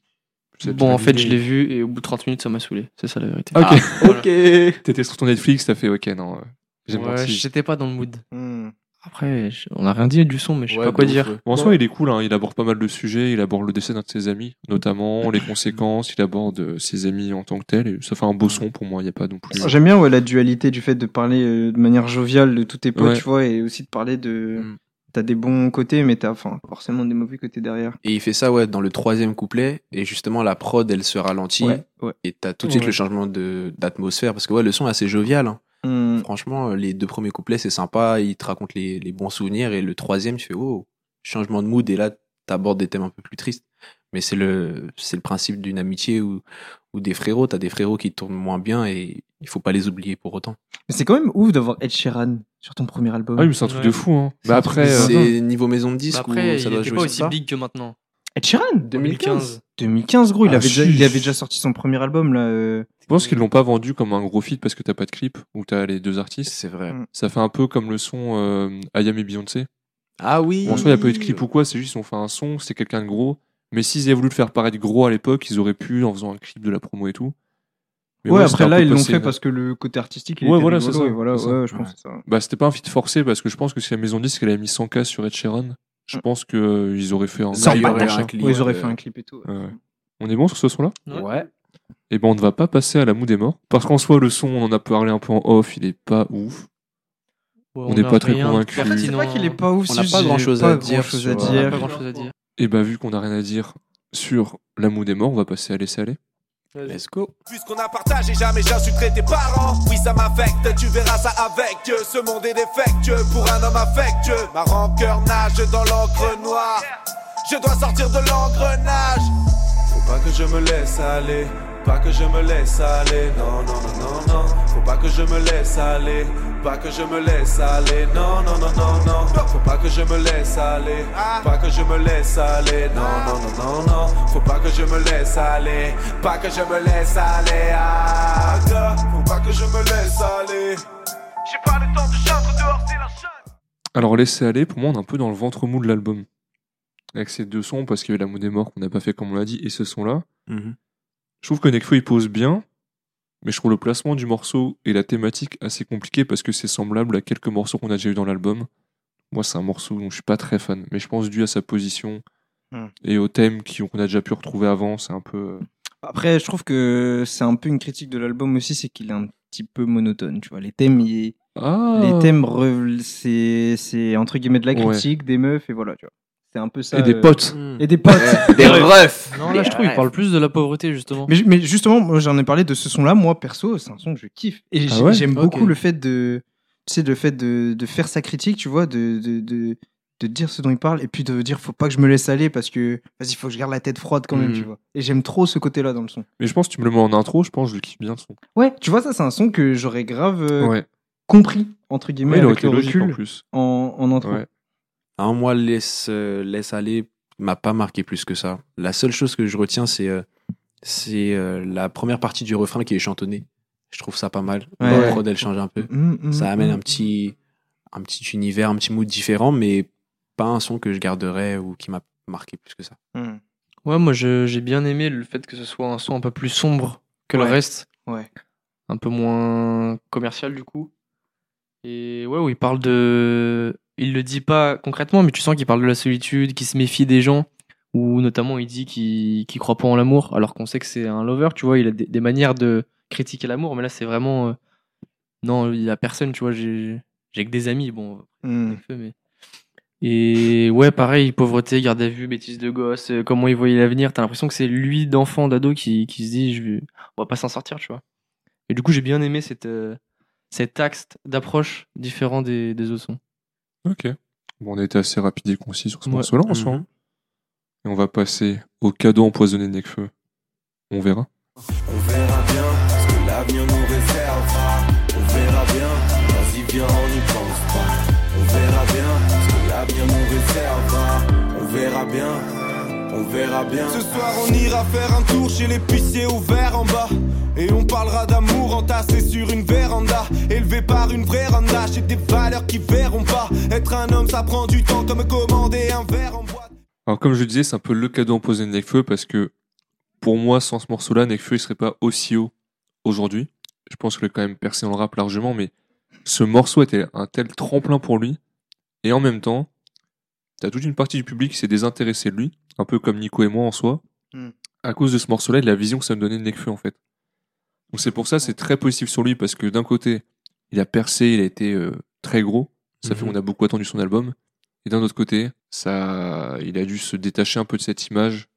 Bon, en fait, je l'ai vu et au bout de 30 minutes, ça m'a saoulé. C'est ça la vérité. Ah, ok. Voilà. T'étais sur ton Netflix, t'as fait ok, non. euh, J'ai Ouais, j'étais pas dans le mood. Hmm. Après, on a rien dit du son, mais je sais Ouais, pas quoi ouf, dire. ouais. Bon, en soi, il est cool, hein, il aborde pas mal de sujets, il aborde le décès d'un de ses amis, notamment les conséquences, il aborde euh, ses amis en tant que tel, et ça fait un beau son pour moi, il n'y a pas non plus. J'aime bien ouais, la dualité du fait de parler euh, de manière joviale de tous tes potes, Ouais. tu vois, et aussi de parler de. Mm. T'as des bons côtés, mais t'as enfin, forcément des mauvais côtés derrière. Et il fait ça, ouais, dans le troisième couplet. Et justement, la prod, elle se ralentit. Ouais, ouais. Et t'as tout de suite Ouais. le changement de d'atmosphère. Parce que, ouais, le son est assez jovial. hein. Hmm. Franchement, les deux premiers couplets, c'est sympa. Il te raconte les, les bons souvenirs. Et le troisième, tu fais, oh, changement de mood. Et là, t'abordes des thèmes un peu plus tristes. Mais c'est le, c'est le principe d'une amitié ou, ou des frérots. T'as des frérots qui tournent moins bien et il faut pas les oublier pour autant. Mais c'est quand même ouf d'avoir Ed Sheeran sur ton premier album. Ah oui, mais c'est un truc Ouais. de fou, hein. C'est Bah après, euh, c'est niveau maison de disque Bah Après, ou ça il doit était jouer pas aussi ça big que maintenant. Ed Sheeran 2015. 2015, gros, il, Ah, avait déjà, il avait déjà sorti son premier album là. euh. je pense qu'ils l'ont pas vendu comme un gros feat parce que t'as pas de clip, ou t'as les deux artistes. C'est vrai. Mm. Ça fait un peu comme le son euh, Ayam et Beyoncé. Ah oui. Bon, en soi, il n'y a pas eu de clip ou quoi, c'est juste ils ont fait un son, c'est quelqu'un de gros. Mais s'ils avaient voulu le faire paraître gros à l'époque, ils auraient pu en faisant un clip de la promo et tout. Mais Ouais, après là, ils l'ont fait une- parce que le côté artistique, il Ouais, était voilà, rigolo, c'est ça, et voilà, c'est ça. ouais, je pense ça. Bah, c'était pas un feat forcé parce que je pense que si la maison disque elle avait mis 100K sur Ed Sheeran, je pense qu'ils auraient fait un. Ça, il y clip un. Ouais, ils auraient euh, fait un clip et tout. ouais. Ouais. On est bon sur ce son-là? Ouais. Et ben on ne va pas passer à la moue des morts. Parce qu'en soi, le son, on en a parlé un peu en off, il est pas ouf. Ouais, On n'est pas très fait, c'est pas qu'il est pas ouf, On c'est n'a pas j'ai grand-chose pas à dire à pas grand chose à dire. Et bah vu qu'on a rien à dire sur la moue des morts, on va passer à laisser aller. Let's go. Puisqu'on a partagé, jamais j'insulterai tes parents. Oui, ça m'affecte, tu verras ça avec eux. Ce monde est défectueux pour un homme affectueux. Ma rancœur nage dans l'encre noire. Je dois sortir de l'engrenage. Faut pas que je me laisse aller. Pas que je me laisse aller. Non, non, non, non, non. Faut pas que je me laisse aller. Pas que je me laisse aller. Non, non, non, non, non. Faut pas que je me laisse aller. Pas que je me laisse aller. Non, non, non, non, non. Faut pas que je me laisse aller. Pas que je me laisse aller. Ah, faut pas que je me laisse aller. J'ai pas le temps de chanter dehors, c'est la chaîne. Alors laisser aller, pour moi, on est un peu dans le ventre mou de l'album. Avec ces deux sons, parce qu'il y avait la moue des morts qu'on n'a pas fait comme on l'a dit, et ce son-là. Mhm. Je trouve que Nekfeu il pose bien, mais je trouve le placement du morceau et la thématique assez compliqué parce que c'est semblable à quelques morceaux qu'on a déjà eu dans l'album. Moi, c'est un morceau dont je suis pas très fan, mais je pense dû à sa position Hmm. et au thème qui- qu'on a déjà pu retrouver avant, c'est un peu. Après, je trouve que c'est un peu une critique de l'album aussi, c'est qu'il est un petit peu monotone, tu vois. Les thèmes, il- Ah les thèmes, re- c'est c'est entre guillemets de la Ouais. critique, des meufs, et voilà, tu vois. Un peu ça. et des euh, potes. Et des potes. Des refs. Non, là, je trouve qu'il parle plus de la pauvreté, justement. Mais, mais justement, moi, j'en ai parlé de ce son-là. Moi, perso, c'est un son que je kiffe. Et Ah ouais j'aime beaucoup le fait de, tu sais, le fait de, de faire sa critique, tu vois, de, de, de, de dire ce dont il parle, et puis de dire, faut pas que je me laisse aller parce que, vas-y, faut que je garde la tête froide quand même, Mhm. tu vois. Et j'aime trop ce côté-là dans le son. Mais je pense que tu me le mets en intro, je pense que je le kiffe bien le son. Ouais, tu vois, ça, c'est un son que j'aurais grave euh, ouais, compris, entre guillemets, Ouais, il avec le en plus. en, en intro. Ouais. Un mois laisse, euh, laisse aller m'a pas marqué plus que ça. La seule chose que je retiens, c'est euh, c'est euh, la première partie du refrain qui est chantonnée. Je trouve ça pas mal. Ouais. La prod, elle change un peu. Mhm, mhm, Ça amène mhm. un petit, un petit univers, un petit mood différent, mais pas un son que je garderais ou qui m'a marqué plus que ça. Ouais, moi, je- j'ai bien aimé le fait que ce soit un son un peu plus sombre que Ouais. le reste. Ouais. Un peu moins commercial, du coup. Et ouais, où il parle de. Il le dit pas concrètement, mais tu sens qu'il parle de la solitude, qu'il se méfie des gens. Ou notamment, il dit qu'il croit pas en l'amour, alors qu'on sait que c'est un lover, tu vois. Il a des, des manières de critiquer l'amour, mais là, c'est vraiment. euh, Non, il y a personne, tu vois. J'ai que des amis, bon, mais. Et ouais, pareil, pauvreté, garde à vue, bêtises de gosse, euh, comment il voyait l'avenir. T'as l'impression que c'est lui d'enfant, d'ado qui, qui se dit, je vais- on va pas s'en sortir, tu vois. Et du coup, j'ai bien aimé cette, euh, cet axe d'approche différent des, des autres sons. Ok. Bon, on a été assez rapide et concis sur ce Ouais. morceau-là en soi. Mhm. hein. Et on va passer au cadeau empoisonné de Nekfeu. On verra. On verra bien ce que l'avenir nous réservera. On verra bien, vas-y viens, on n'y pense pas. On verra bien ce que l'avenir nous réservera. On verra bien, on verra bien. Ce soir on ira faire un tour chez l'épicier ouvert en bas. Et on parlera d'amour entassé sur une véranda. Élevé par une vraie randa. J'ai des valeurs qui verront pas. Être un homme ça prend du temps comme commander un verre en boîte. Alors, comme je le disais, c'est un peu le cadeau empoisonné de Nekfeu parce que pour moi, sans ce morceau-là, Nekfeu il serait pas aussi haut aujourd'hui. Je pense qu'il a quand même percé dans le rap largement, mais ce morceau était un tel tremplin pour lui. Et en même temps, t'as toute une partie du public qui s'est désintéressé de lui, un peu comme Nico et moi en soi, Hmm. à cause de ce morceau-là et de la vision que ça me donnait de Nekfeu en fait. Donc c'est pour ça, c'est très positif sur lui parce que d'un côté, il a percé, il a été euh, très gros. Ça fait Mhm. qu'on a beaucoup attendu son album. Et d'un autre côté, ça, il a dû se détacher un peu de cette image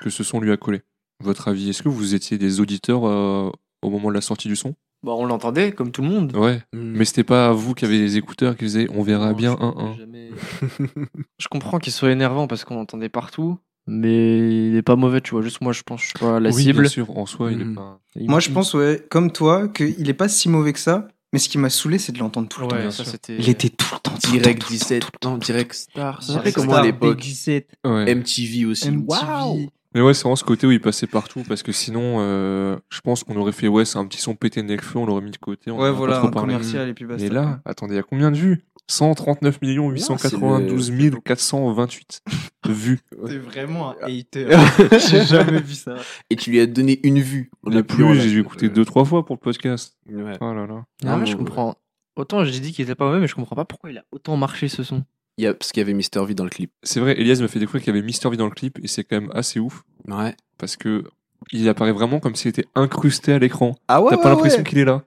que ce son lui a collé. Votre avis, est-ce que vous étiez des auditeurs euh, au moment de la sortie du son? Bah, on l'entendait, comme tout le monde. Ouais. Mm. Mais c'était pas vous qui avez les écouteurs qui faisaient on verra Non, bien je- un un. jamais- je comprends qu'il soit énervant parce qu'on l'entendait partout, mais il est pas mauvais, tu vois. Juste moi, je pense que je suis pas la oui, cible. bien sûr, en soi, il est pas. Il- Moi, je pense, ouais, comme toi, qu'il est pas si mauvais que ça. Mais ce qui m'a saoulé, c'est de l'entendre tout le temps. Ouais, ça. Il était tout le temps. tout Direct temps, tout le temps, 17, tout le temps. Direct Star. Ça comment Star, à l'époque Big 17, Ouais. MTV aussi. MTV. Mais ouais, c'est vraiment ce côté où il passait partout parce que sinon, euh, je pense qu'on aurait fait ouais, c'est un petit son pété de Nekfeu, on l'aurait mis de côté. On Ouais, aurait voilà, pas trop un commercial et puis basta. Et là, attendez, il y a combien de vues? 139 892 428 vues. T'es vraiment un hater. J'ai jamais vu ça. Et tu lui as donné une vue. On a plus, j'ai dû écouter deux, trois fois pour le podcast. Ouais. Oh là là. Non, Ah, mais je comprends. Autant j'ai dit qu'il était pas mauvais, mais je comprends pas pourquoi il a autant marché ce son. Y a, parce qu'il y avait Mister V dans le clip. C'est vrai, Elias m'a fait découvrir qu'il y avait Mister V dans le clip et c'est quand même assez ouf Ouais. parce que il apparaît vraiment comme s'il était incrusté à l'écran. Ah ouais T'as pas l'impression qu'il est là.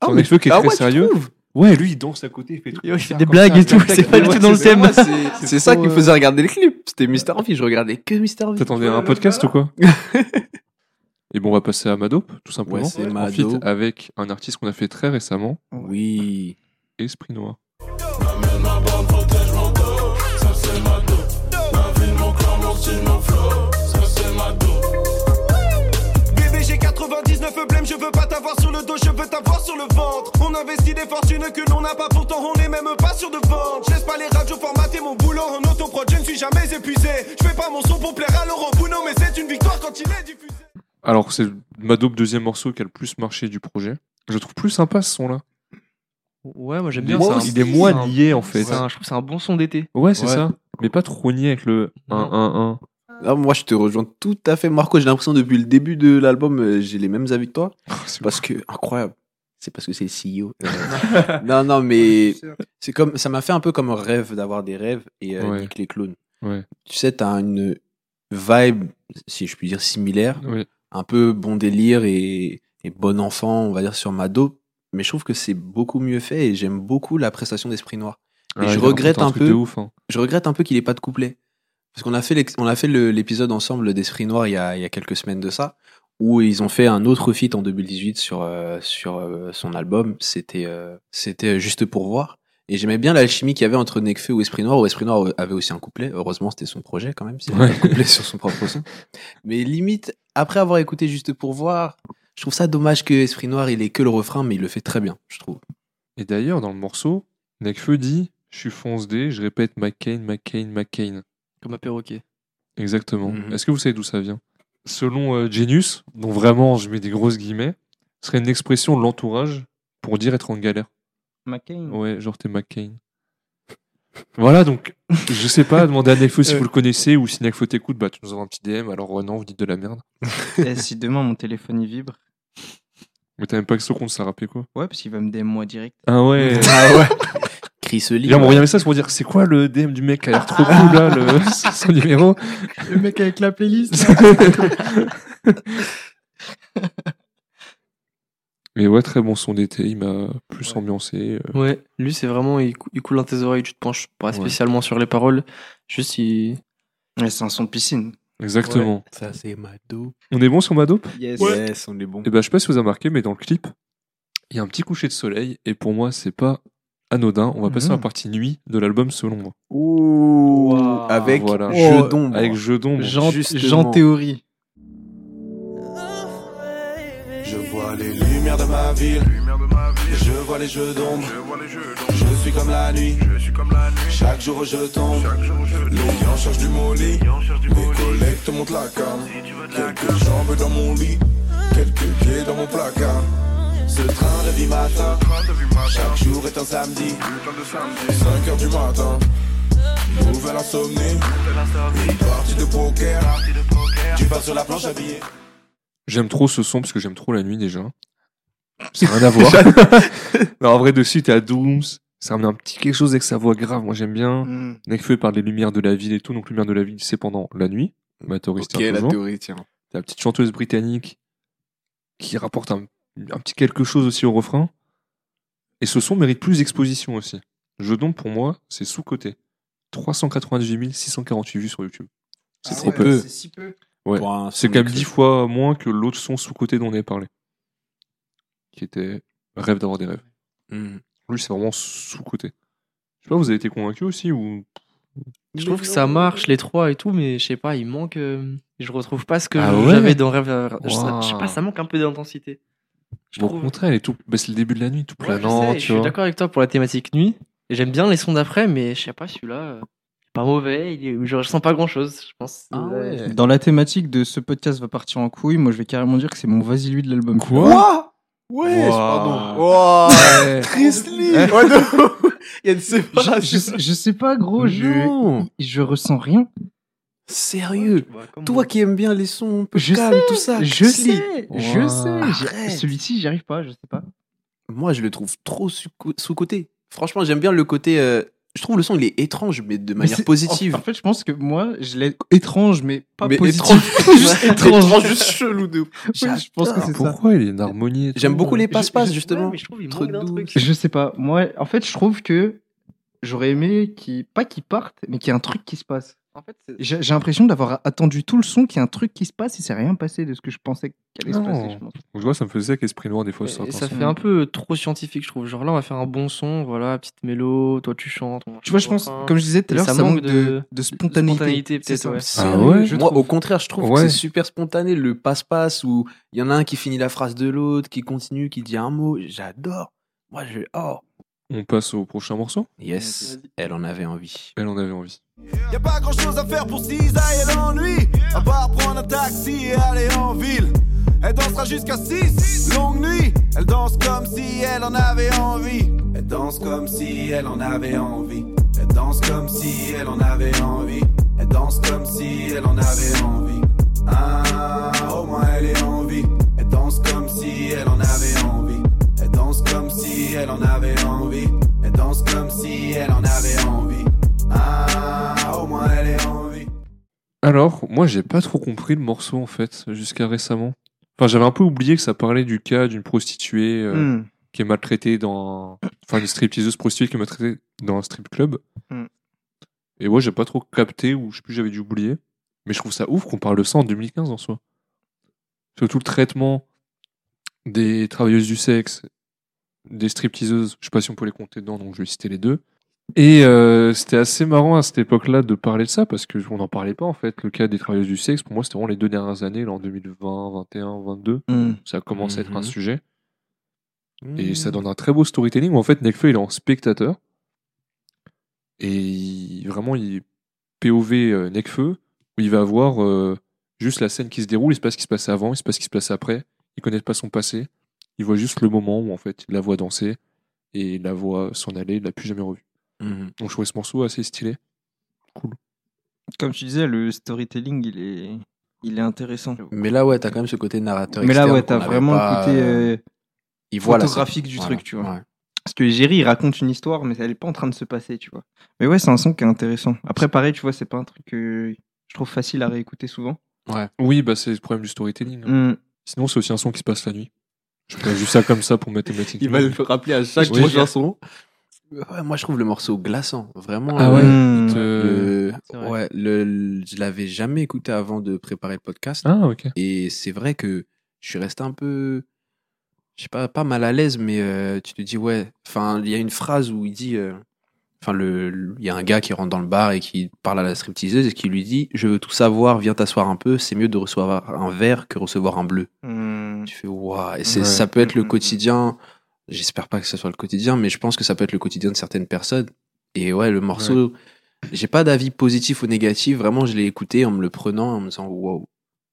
Ah, mais- qui est ah très ouais, sérieux. Ouais, lui, il danse à côté, il fait, tout- Il fait des ça, blagues et tout, c'est pas ouais, du tout dans le thème. C'est ça qui me euh, faisait regarder le clip. C'était Mister V. Je regardais que Mister V. T'attendais à un podcast ou quoi Et bon, on va passer à Madope, tout simplement. Ouais, c'est Madope. avec un artiste qu'on a fait très récemment, Oui. Esprit Noir. Le dos, je veux t'avoir sur le ventre. On investit des fortunes que l'on n'a pas, pourtant on n'est même pas sûr de vendre. Je laisse pas les radios formater mon boulot en autoprod, je ne suis jamais épuisé. Je fais pas mon son pour plaire à Laurent Bounot, mais c'est une victoire quand il est diffusé. Alors, c'est Madope, deuxième morceau qui a le plus marché du projet. Je trouve plus sympa ce son-là. Ouais, moi j'aime bien. un- il est moins lié, en fait. un- je trouve que c'est un bon son d'été. Ouais, c'est Ouais. ça. Mais pas trop nié avec le 1-1-1. Ah, moi, je te rejoins tout à fait, Marco. J'ai l'impression depuis le début de l'album, euh, j'ai les mêmes avis que toi. C'est Parce que, incroyable. C'est parce que c'est le CEO. Euh, non, non, mais c'est comme, ça m'a fait un peu comme un rêve d'avoir des rêves et euh, Ouais. Nick les clones. Ouais. Tu sais, t'as une vibe, si je puis dire, similaire. Ouais. Un peu bon délire et, et bon enfant, on va dire, sur Mado. Mais je trouve que c'est beaucoup mieux fait et j'aime beaucoup la prestation d'Esprit Noir. Et Ah, je regrette un peu- ouf, hein. Je regrette un peu qu'il ait pas de couplet. Parce qu'on a fait, on a fait l'épisode ensemble d'Esprit Noir il y, a, il y a quelques semaines de ça, où ils ont fait un autre feat en 2018 sur, euh, sur euh, son album. C'était euh, c'était juste pour voir. Et j'aimais bien l'alchimie qu'il y avait entre Nekfeu ou Esprit Noir, où Esprit Noir avait aussi un couplet. Heureusement, c'était son projet quand même, sur son propre son. Mais limite, après avoir écouté juste pour voir, je trouve ça dommage que Esprit Noir, il ait que le refrain, mais il le fait très bien, je trouve. Et d'ailleurs, dans le morceau, Nekfeu dit Je suis fonce je répète McCain, McCain, McCain. Comme un perroquet. Exactement. Mhm. Est-ce que vous savez d'où ça vient? Selon euh, Genius, dont vraiment je mets des grosses guillemets, ce serait une expression de l'entourage pour dire être en galère. McCain. Ouais, genre t'es McCain. voilà, donc, je sais pas, demandez à Nekfeu si vous le connaissez ou si Nekfeu t'écoute, bah tu nous envoies un petit DM, alors ouais, non, vous dites de la merde. Eh, si demain mon téléphone il vibre, Mais t'as même pas que ce compte, ça rappelait quoi ouais, parce qu'il va me DM moi direct. Ah ouais Ah ouais Chris Lee. Viens m'envoyer un message pour dire c'est quoi le DM du mec qui a l'air trop cool là, le... son numéro? Le mec avec la playlist. Mais ouais, très bon son d'été, il m'a plus ambiancé. euh. Ouais, lui, c'est vraiment, il, cou- il coule dans tes oreilles, tu te penches pas Ouais. spécialement sur les paroles. Juste, il. Ouais, c'est un son de piscine. Exactement. Ça, c'est ma dope. On est bon sur ma dope? Yes. Yes, on est bon. Et ben, je sais pas si vous avez remarqué, mais dans le clip, il y a un petit coucher de soleil, et pour moi, c'est pas anodin. On va passer Mhm. à la partie nuit de l'album selon moi. Ouh, Wow. avec Voilà. jeu Oh, d'ombre. Avec jeu d'ombre. Jean, Justement. Jean Théorie. Je vois les lumières de ma ville. Je vois les jeux d'ombre. Je suis comme la nuit. Chaque jour je tombe. Les lions cherchent du molly. Mes collègues te montrent la cam. Quelques jambes dans mon lit. Quelques pieds dans mon placard. Ce train de vie matin. Chaque jour est un samedi. 5 heures du matin. Nouvelle insomnie. Une partie de poker. Tu pars sur la planche à billets. J'aime trop ce son parce que j'aime trop la nuit déjà. N'a rien à voir. non, en vrai, dessus, t'es à Dooms. Ça ramène un petit quelque chose avec sa voix grave. Moi, j'aime bien. Mm. Nekfeu parle des lumières de la ville et tout. Donc, lumière de la ville, c'est pendant la nuit. Ma théorie, Ok, c'est un peu la théorie, tiens. T'as la petite chanteuse britannique qui rapporte un, un petit quelque chose aussi au refrain. Et ce son mérite plus d'exposition aussi. Jeu d'ombre, pour moi, c'est sous-côté. 398 648 vues sur YouTube. C'est Ah trop ouais, peu. C'est si peu. Ouais. C'est quand même écrit. 10 fois moins que l'autre son sous-côté dont on avait parlé. Qui était Rêve d'avoir des rêves. Mhm. Lui, c'est vraiment sous-côté. Je sais pas, vous avez été convaincu aussi ou? Je trouve que ça marche, les trois et tout, mais je sais pas, il manque. euh, Je retrouve pas ce que Ah ouais? j'avais dans Rêve. Je Waouh. je sais pas, ça manque un peu d'intensité. Je Bon, au contraire, elle est tout... bah, c'est le début de la nuit, tout Ouais, je planant, sais, je tu suis d'accord avec toi pour la thématique nuit. J'aime bien les sons d'après, mais je sais pas, celui-là, euh, pas mauvais. Il est... Je ressens pas grand chose, je pense. Ah ouais. Dans la thématique de ce podcast va partir en couille, moi je vais carrément dire que c'est mon vas-y lui de l'album. Quoi Ouais, Wow. pardon. Wow. Ouais. Chrisley. Ouais, non. Il y a une je, séparation. je- je sais pas gros, je, je ressens rien. Sérieux. Ouais, Toi qui aimes bien les sons un peu Je calmes, tout ça. Je sais, je sais. Celui-ci, j'y arrive pas, je sais pas. Moi, je le trouve trop sous- sous-côté. Franchement, j'aime bien le côté. euh, Je trouve le son, il est étrange, mais de manière positive. En, en fait, je pense que moi, je l'ai étrange, mais pas Mais positif. étrange. juste étrange. juste chelou de. Ouais, je pense que Alors, c'est ça. pourquoi il est une harmonie J'aime beaucoup les Je- passe-passe, justement. Ouais, mais je trouve il manque d'un doux. truc. Je sais pas. Moi, en fait, je trouve que j'aurais aimé qu'il, pas qu'il parte, mais qu'il y ait un truc qui se passe. En fait, J'ai l'impression d'avoir attendu tout le son, qu'il y a un truc qui se passe et c'est rien passé de ce que je pensais qu'allait se passer, je pense. Donc, je vois, ça me faisait avec Esprit Noir des fois. ça sons. fait un peu trop scientifique, je trouve. Genre là, on va faire un bon son, voilà, petite mélo, toi tu chantes. Tu vois, je pense, comme je disais tout à l'heure, ça ça, manque de, de- de spontanéité. spontanéité, peut-être, ça. ouais. Ouais? Moi, trouve. au contraire, je trouve Ouais. que c'est super spontané. Le passe-passe où il y en a un qui finit la phrase de l'autre, qui continue, qui dit un mot. J'adore. Moi, je. Oh. On passe au prochain morceau? Yes, elle en avait envie. Elle en avait envie. Y a pas grand chose à faire pour cisailler l'ennui, à part prendre un taxi et aller en ville. Elle dansera jusqu'à 6, longue nuit. Elle danse comme si elle en avait envie. Elle danse comme si elle en avait envie. Elle danse comme si elle en avait envie. Elle danse comme si elle en avait envie. Ah, au moins elle est en vie. Elle danse comme si elle en avait envie. Elle danse comme si elle en avait envie. Elle danse comme si elle en avait envie. Alors, moi, j'ai pas trop compris le morceau en fait, jusqu'à récemment. Enfin, j'avais un peu oublié que ça parlait du cas d'une prostituée euh, Hmm. qui est maltraitée dans. un- Enfin, une stripteaseuse prostituée qui est maltraitée dans un strip club. Hmm. Et moi, j'ai pas trop capté, ou je sais plus, j'avais dû oublier. Mais je trouve ça ouf qu'on parle de ça en 2015 en soi. Surtout le traitement des travailleuses du sexe, des stripteaseuses, je sais pas si on peut les compter dedans, donc je vais citer les deux. Et euh, c'était assez marrant à cette époque-là de parler de ça parce qu'on n'en parlait pas en fait. Le cas des travailleuses du sexe, pour moi, c'était vraiment les deux dernières années, là en 2020, 21, 22. Hmm. Ça commence à être un Mhm. sujet. Et ça donne un très beau storytelling où en fait Nekfeu il est en spectateur. Et il- vraiment, il POV euh, Nekfeu, où il va avoir euh, juste la scène qui se déroule, il se passe ce qui se passait avant, il se passe ce qui se passe après. Il connaît pas son passé. Il voit juste le moment où en fait il la voit danser et il la voit s'en aller, il l'a plus jamais revu. Mhm. Donc je trouvais ce morceau assez stylé. Comme tu disais, le storytelling, il est, il est intéressant. Mais là, ouais, t'as quand même ce côté narrateur. Mais là, ouais, t'as vraiment pas, le côté euh, euh, il voit la photographique du Voilà. truc, tu vois. Ouais. Parce que Jerry, il raconte une histoire, mais elle est pas en train de se passer, tu vois. Mais ouais, c'est un son qui est intéressant. Après, pareil, tu vois, c'est pas un truc que je trouve facile à réécouter souvent. Oui, bah c'est le problème du storytelling. hein. Hmm. Sinon, c'est aussi un son qui se passe la nuit. Je fais juste ça comme ça pour mathématiquement. Il va le rappeler à chaque Oui. chanson. Ouais, moi, je trouve le morceau glaçant. Vraiment. Ah euh, ouais Mmh. C'est vrai. ouais, le, le- je l'avais jamais écouté avant de préparer le podcast. Ah, ok. Et c'est vrai que je suis resté un peu, je sais pas, pas mal à l'aise, mais euh, tu te dis, ouais, enfin, il y a une phrase où il dit, euh, enfin, le, il y a un gars qui rentre dans le bar et qui parle à la stripteaseuse et qui lui dit, je veux tout savoir, viens t'asseoir un peu, c'est mieux de recevoir un verre que recevoir un bleu. Mmh. Tu fais, waouh, et c'est, Ouais. ça peut être le Mm, mm, mm. quotidien, j'espère pas que ce soit le quotidien, mais je pense que ça peut être le quotidien de certaines personnes. Et ouais, le morceau, j'ai pas d'avis positif ou négatif, vraiment, je l'ai écouté en me le prenant, en me disant, waouh.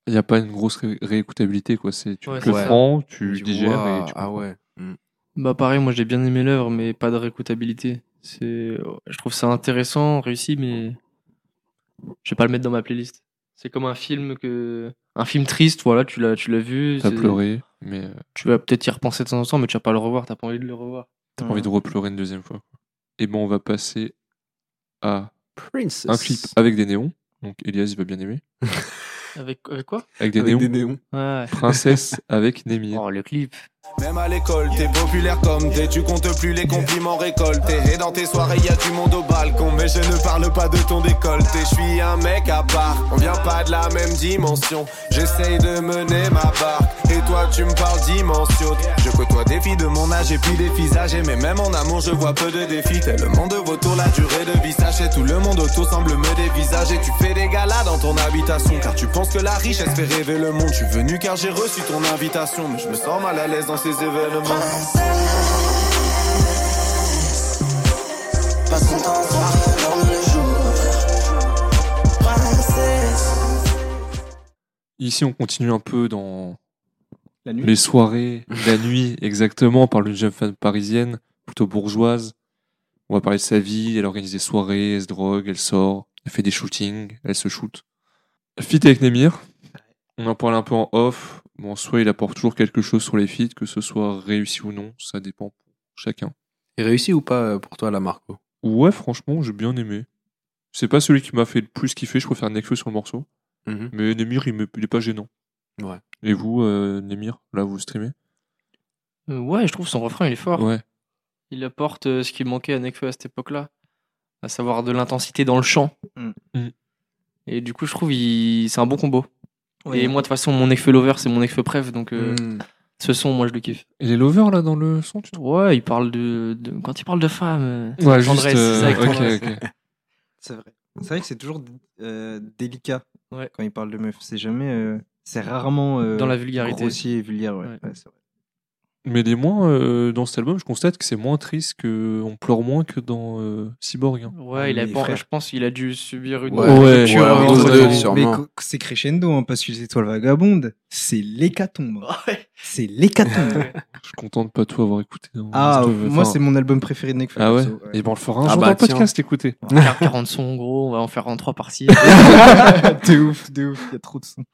Il n'y a pas une grosse ré- réécoutabilité, quoi. C'est, tu Ouais, le prends, tu dis, digères et tu Ah ouais. Mm. Bah pareil, moi j'ai bien aimé l'œuvre, mais pas de réécoutabilité. C'est, je trouve ça intéressant, réussi, mais je vais pas le mettre dans ma playlist. C'est comme un film que, un film triste, voilà, tu l'as, tu l'as vu. T'as pleuré, mais euh, Tu vas peut-être y repenser de temps en temps, mais tu vas pas le revoir. T'as pas envie de le revoir. t'as pas envie de repleurer une deuxième fois. Et ben, on va passer à Princess. un clip avec des néons. Donc, Elias, il va bien aimer. Avec, avec quoi? Avec des Avec néons. des néons. Ouais. Princesse avec Némir. Oh, le clip. Même à l'école, t'es populaire comme t'es, tu comptes plus les compliments récoltés. Et dans tes soirées, y a du monde au balcon, mais je ne parle pas de ton décolleté. Je suis un mec à part, on vient pas de la même dimension. J'essaye de mener ma barque, et toi tu me parles dimension. Je côtoie des filles de mon âge et puis des âgées, mais même en amour, je vois peu de défis. Tellement de vautours, la durée de vie sachez tout le monde autour semble me dévisager. Tu fais des galas dans ton habitation, car tu penses que la richesse fait rêver le monde. Je suis venu car j'ai reçu ton invitation, mais je me sens mal à l'aise dans ces événements. Passe ton temps soir comme le jour. Princesse. Ici, on continue un peu dans La nuit. les soirées, la nuit, exactement. On parle d'une jeune femme parisienne, plutôt bourgeoise. On va parler de sa vie. Elle organise des soirées, elle se drogue, elle sort, elle fait des shootings, elle se shoot. Fit avec Némir. On en parle un peu en off. Bon, soit il apporte toujours quelque chose sur les feats, que ce soit réussi ou non, ça dépend pour chacun. Et réussi ou pas euh, pour toi, la Marco? Ouais, franchement, j'ai bien aimé. C'est pas celui qui m'a fait le plus kiffer, je préfère Nekfeu sur le morceau. Mhm. Mais Némir, il, me, il est pas gênant. Ouais. Et vous, euh, Némir, là, vous streamez? Euh, ouais, je trouve son refrain il est fort. Ouais. Il apporte euh, ce qui manquait à Nekfeu à cette époque-là, à savoir de l'intensité dans le chant. Mm. Mm. Et du coup, je trouve il... c'est un bon combo. Ouais. Et moi, de toute façon, mon Nekfeu Lover, c'est mon Nekfeu Préf, donc euh, Mm. ce son, moi, je le kiffe. Il est lover, là, dans le son, tu trouves? Ouais, il parle de, de- quand il parle de femmes. euh, Ouais, avec tendresse, c'est ça, avec ok, tendresse. ok. C'est vrai. C'est vrai que c'est toujours euh, délicat Ouais. quand il parle de meuf. C'est jamais. euh, c'est rarement. euh, Dans la vulgarité. Grossier et vulgaire, ouais. Ouais. Ouais, c'est vrai. Mais les moins, euh, dans cet album, je constate que c'est moins triste, que on pleure moins que dans euh, Cyborg. hein. Ouais, il a, Mais bon, frère. je pense qu'il a dû subir une Ouais, ouais, Mais c'est crescendo, hein, parce que les étoiles vagabondes, c'est l'hécatombe. Ouais. C'est l'hécatombe. Je suis content de pas tout avoir écouté. hein. ah, moi, c'est mon album préféré de Nekfeu. Ah ouais, Et ben on le fera un Ah jour bah, dans le podcast, écoutez. 40 sons, gros, on va en faire en trois parties. de ouf, de ouf, il y a trop de sons.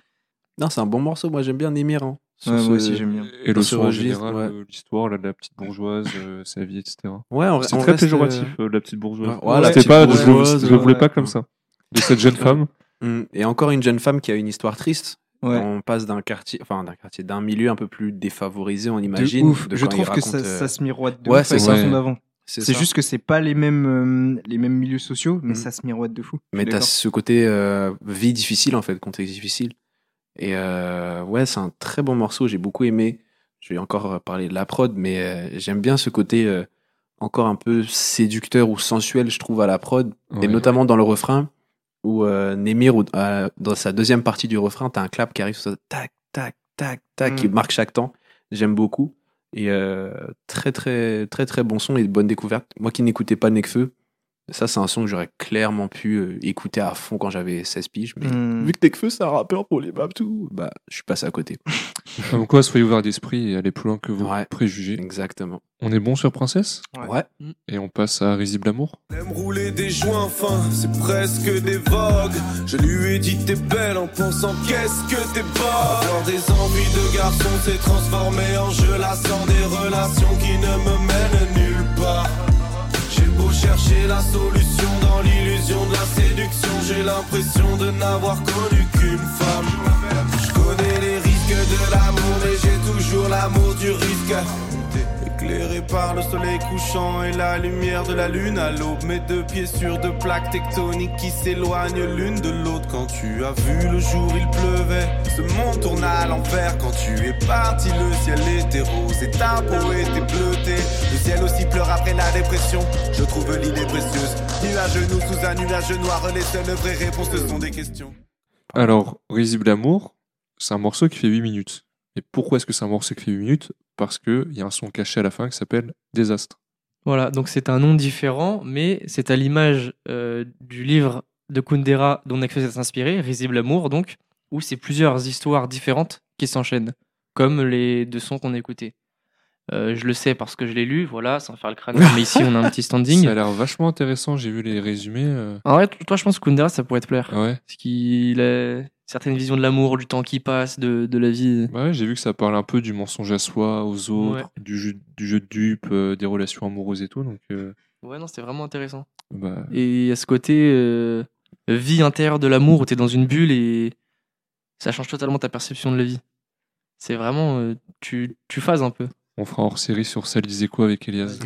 Non, c'est un bon morceau. Moi, j'aime bien Némir. Hein, sur Ouais, ce- moi aussi, j'aime bien. Et le en registre, général, ouais. euh, l'histoire là, de la petite bourgeoise, euh, sa vie, etc. Ouais, C'est très reste, péjoratif, euh, euh, la petite bourgeoise. Ouais, ouais, la C'était petite pas, je, le- bourgeoise, je le voulais pas comme ça. De cette jeune femme. mm. Et encore une jeune femme qui a une histoire triste. Ouais. On passe d'un quartier, enfin d'un quartier, d'un milieu un peu plus défavorisé, on De imagine. ouf. de Je quand il trouve que ça, euh, se miroite de ouais, ouf c'est son. C'est juste que c'est pas les mêmes, euh, les mêmes milieux sociaux, mais Mhm. ça se miroite de fou. Mais Je t'as ce côté euh, vie difficile en fait, contexte difficile. Et euh, ouais, c'est un très bon morceau, j'ai beaucoup aimé. Je vais encore parler de la prod, mais euh, j'aime bien ce côté euh, encore un peu séducteur ou sensuel, je trouve, à la prod. Ouais. Et notamment dans le refrain, où Némir, dans sa deuxième partie du refrain, t'as un clap qui arrive sur ça, tac, tac, tac, tac, qui Mm. marque chaque temps. J'aime beaucoup. Et très, très, très, très bon son et bonne découverte. Moi qui n'écoutais pas Necfeu, ça, c'est un son que j'aurais clairement pu euh, écouter à fond quand j'avais 16 piges. Mais Hmm. vu que Necfeu, c'est un rappeur pour les Babtou, bah, je suis passé à côté. Comme quoi, soyez ouverts d'esprit et allez plus loin que vos Ouais. préjugés. Exactement. On est bon sur Princesse Ouais. Et on passe à Risible Amour. Elle aime rouler des joints fins, c'est presque des vogues. Je lui ai dit t'es belle en pensant qu'est-ce que t'es bas? Avoir des envies de garçon s'est transformé en jeu lassant des relations qui ne me mènent nulle part. Chercher la solution dans l'illusion de la séduction, j'ai l'impression de n'avoir connu qu'une femme. Je connais les risques de l'amour, mais j'ai toujours l'amour du risque Éclairé par le soleil couchant et la lumière de la lune à l'aube, mes deux pieds sur deux plaques tectoniques qui s'éloignent l'une de l'autre. Quand tu as vu le jour, il pleuvait. Ce monde tourna à l'envers quand tu es parti. Le ciel était rose et ta peau était bleutée. Le ciel aussi pleure après la dépression. Je trouve l'idée précieuse. Nuage nous sous un nuage noir, les seules vraies réponses sont des questions. Alors, Risible Amour, c'est un morceau qui fait 8 minutes. Et pourquoi est-ce que c'est un morceau qui fait 8 minutes? Parce qu'il y a un son caché à la fin qui s'appelle Désastre. Voilà, donc c'est un nom différent, mais c'est à l'image euh, du livre de Kundera dont Nekfeu s'est inspiré, Risible Amour, donc, où c'est plusieurs histoires différentes qui s'enchaînent, comme les deux sons qu'on a écoutés. Euh, je le sais parce que je l'ai lu, voilà, sans faire le crâne, mais ici on a un petit standing. Ça a l'air vachement intéressant, j'ai vu les résumés. euh, En vrai, toi, je pense que Kundera, ça pourrait te plaire. Ouais. Parce qu'il a certaines visions de l'amour, du temps qui passe, de, de la vie. Bah ouais, j'ai vu que ça parle un peu du mensonge à soi, aux autres, du, jeu, du jeu de dupe, euh, des relations amoureuses et tout. Donc, euh, Ouais, non, c'était vraiment intéressant. bah, Et a ce côté euh, vie intérieure de l'amour où tu es dans une bulle et ça change totalement ta perception de la vie. C'est vraiment. euh, tu, tu phases un peu. On fera hors série sur ça disait quoi avec Elias,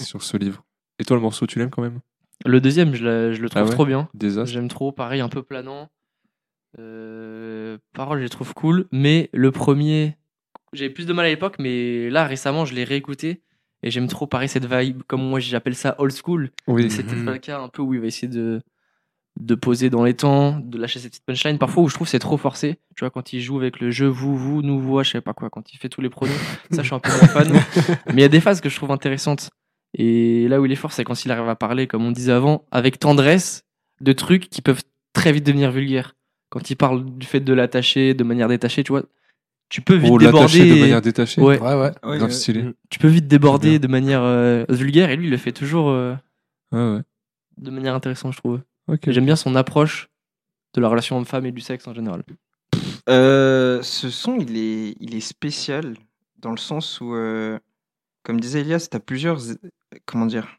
sur ce livre. Et toi, le morceau, tu l'aimes quand même? Le deuxième, je, la- je le trouve Ah ouais trop bien. Désastre. J'aime trop, pareil, un peu planant. Euh, paroles, je les trouve cool. Mais le premier, j'avais plus de mal à l'époque, mais là, récemment, je l'ai réécouté. Et j'aime trop, pareil, cette vibe, comme moi j'appelle ça old school. Oui. C'est peut-être Mhm. pas le cas un peu où il va essayer de, de poser dans les temps, de lâcher cette petite punchline. Parfois où je trouve que c'est trop forcé. Tu vois, quand il joue avec le je, vous, vous, nous, voix, je sais pas quoi, quand il fait tous les pronoms, ça je suis un peu moins fan. Mais il y a des phases que je trouve intéressantes. Et là où il est fort, c'est quand il arrive à parler, comme on disait avant, avec tendresse, de trucs qui peuvent très vite devenir vulgaires. Quand il parle du fait de l'attacher de manière détachée, tu vois, tu peux vite l'attacher déborder. de manière détachée. Ouais, Ouais, ouais. Ouais, Grave euh, stylé. tu peux vite déborder de manière euh, vulgaire et lui il le fait toujours euh, Ouais, ouais. de manière intéressante, je trouve. J'aime bien son approche de la relation homme-femme et du sexe en général. Euh, ce son, il est, il est spécial dans le sens où, euh, comme disait Elias, tu as plusieurs, comment dire,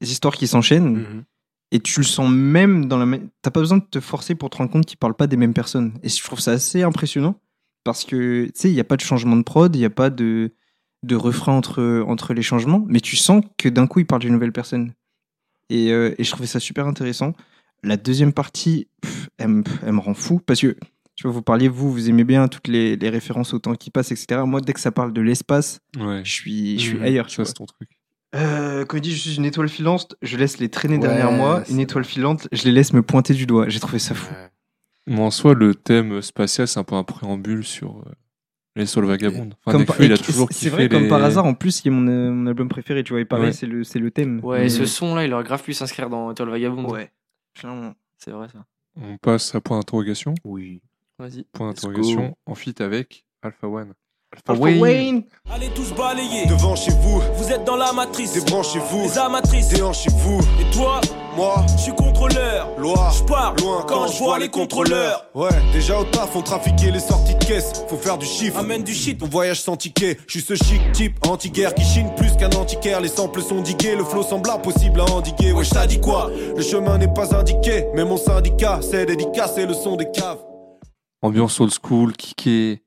histoires qui s'enchaînent Mhm. et tu le sens même dans la. ma- T'as pas besoin de te forcer pour te rendre compte qu'ils parlent pas des mêmes personnes. Et je trouve ça assez impressionnant parce que, tu sais, il n'y a pas de changement de prod, il n'y a pas de, de refrain entre, entre les changements, mais tu sens que d'un coup, ils parlent d'une nouvelle personne. Et, euh, et je trouvais ça super intéressant. La deuxième partie, pff, elle, me- elle me rend fou parce que tu vois, vous parliez, vous, vous aimez bien toutes les, les références au temps qui passe, etc. Moi, dès que ça parle de l'espace, Ouais. je suis, je suis Mhm. ailleurs. tu Ça, vois. c'est ton truc. Euh, quand il dit je suis une étoile filante, je laisse les traîner Ouais, derrière moi. Une étoile filante, je les laisse me pointer du doigt. J'ai trouvé ça fou. Mais en soi, le thème spatial, c'est un peu un préambule sur euh, les sols vagabondes. Enfin, Comme Nekfeu, par- il a toujours c'est vrai, comme les- par hasard, en plus, a mon, euh, mon album préféré, tu vois, et pareil, Ouais. c'est le, c'est le thème. Ouais, Mais- et ce son-là, il aurait grave pu s'inscrire dans Étoile Vagabonde. Ouais, clairement. C'est vrai ça. On passe à point d'interrogation. Oui. Vas-y. Point d'interrogation en fit avec Alpha One. Wayne. Allez tous balayer devant chez vous. Vous êtes dans la matrice. Débranchez-vous. Les amatrices. Déhanchez-vous. Et toi Moi Je suis contrôleur. Loi. Je pars loin quand, je vois les contrôleurs. Ouais, déjà au taf, on trafiquait les sorties de caisse. Faut faire du chiffre. Amène du shit. On voyage sans ticket. Je suis ce chic type anti-guerre qui chine plus qu'un antiquaire. Les samples sont digués. Le flow semble impossible à endiguer. Ouais, je dit quoi? Le chemin n'est pas indiqué. Mais mon syndicat, c'est dédicace et le son des caves. Ambiance old school, kické,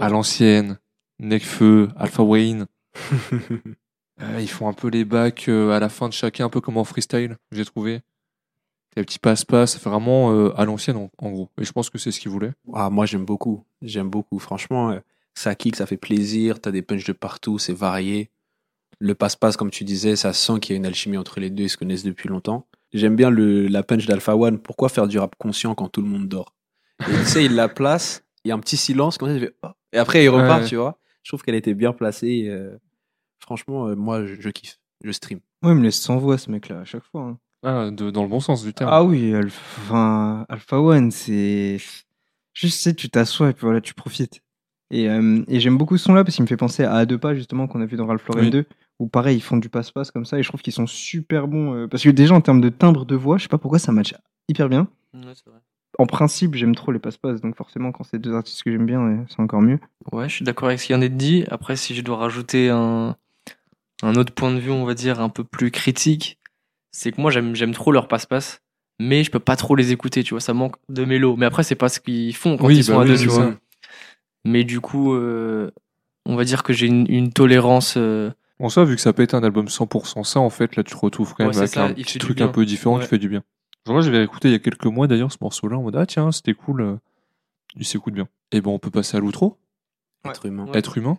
à l'ancienne, Nekfeu, Alpha Wayne. Euh, ils font un peu les bacs euh, à la fin de chacun, un peu comme en freestyle, j'ai trouvé. Les petits passe-passe, ça fait vraiment euh, à l'ancienne en, en gros. Et je pense que c'est ce qu'ils voulaient. Ah, moi, j'aime beaucoup. J'aime beaucoup. Franchement, euh, ça kick, ça fait plaisir. T'as des punchs de partout, c'est varié. Le passe-passe, comme tu disais, ça sent qu'il y a une alchimie entre les deux. Ils se connaissent depuis longtemps. J'aime bien le, la punch d'Alpha One. Pourquoi faire du rap conscient quand tout le monde dort? Et tu sais, il la place. Il y a un petit silence, comme ça, oh. Et après, il repart, Ouais. tu vois. Je trouve qu'elle était bien placée. euh, franchement, euh, moi, je, je kiffe. Je stream. Ouais, il me laisse sans voix, ce mec-là, à chaque fois. hein. Ah, de- dans le bon sens du terme. Ah oui, Alpha, enfin, Alpha One, c'est. Juste, tu sais, tu t'assois et puis voilà, tu profites. Et, euh, et j'aime beaucoup ce son-là parce qu'il me fait penser à A2 pas, justement, qu'on a vu dans Ralph Lauren Oui. 2, où pareil, ils font du passe-passe comme ça et je trouve qu'ils sont super bons. euh, parce que déjà, en termes de timbre de voix, je sais pas pourquoi ça match hyper bien. Ouais, c'est vrai. En principe, j'aime trop les passe-passe, donc forcément, quand c'est deux artistes que j'aime bien, euh, c'est encore mieux. Ouais, je suis d'accord avec ce qui vient d'être dit. Après, si je dois rajouter un, un autre point de vue, on va dire, un peu plus critique, c'est que moi, j'aime, j'aime trop leur passe-passe, mais je peux pas trop les écouter, tu vois, ça manque de mélo. Mais après, c'est pas ce qu'ils font quand Oui, ils sont bah à oui, deux, tu ça. vois. Mais du coup, euh, on va dire que j'ai une, une tolérance. euh, En soi, vu que ça peut être un album 100% ça, en fait, là, tu te retrouves quand Ouais, même avec ça, un il petit truc bien. un peu différent Ouais. qui fait du bien. Genre, moi, j'avais écouté il y a quelques mois d'ailleurs ce morceau-là en mode Ah, tiens, c'était cool. euh, Il s'écoute bien. Et bon, on peut passer à l'outro. Être humain. Ouais. Être humain.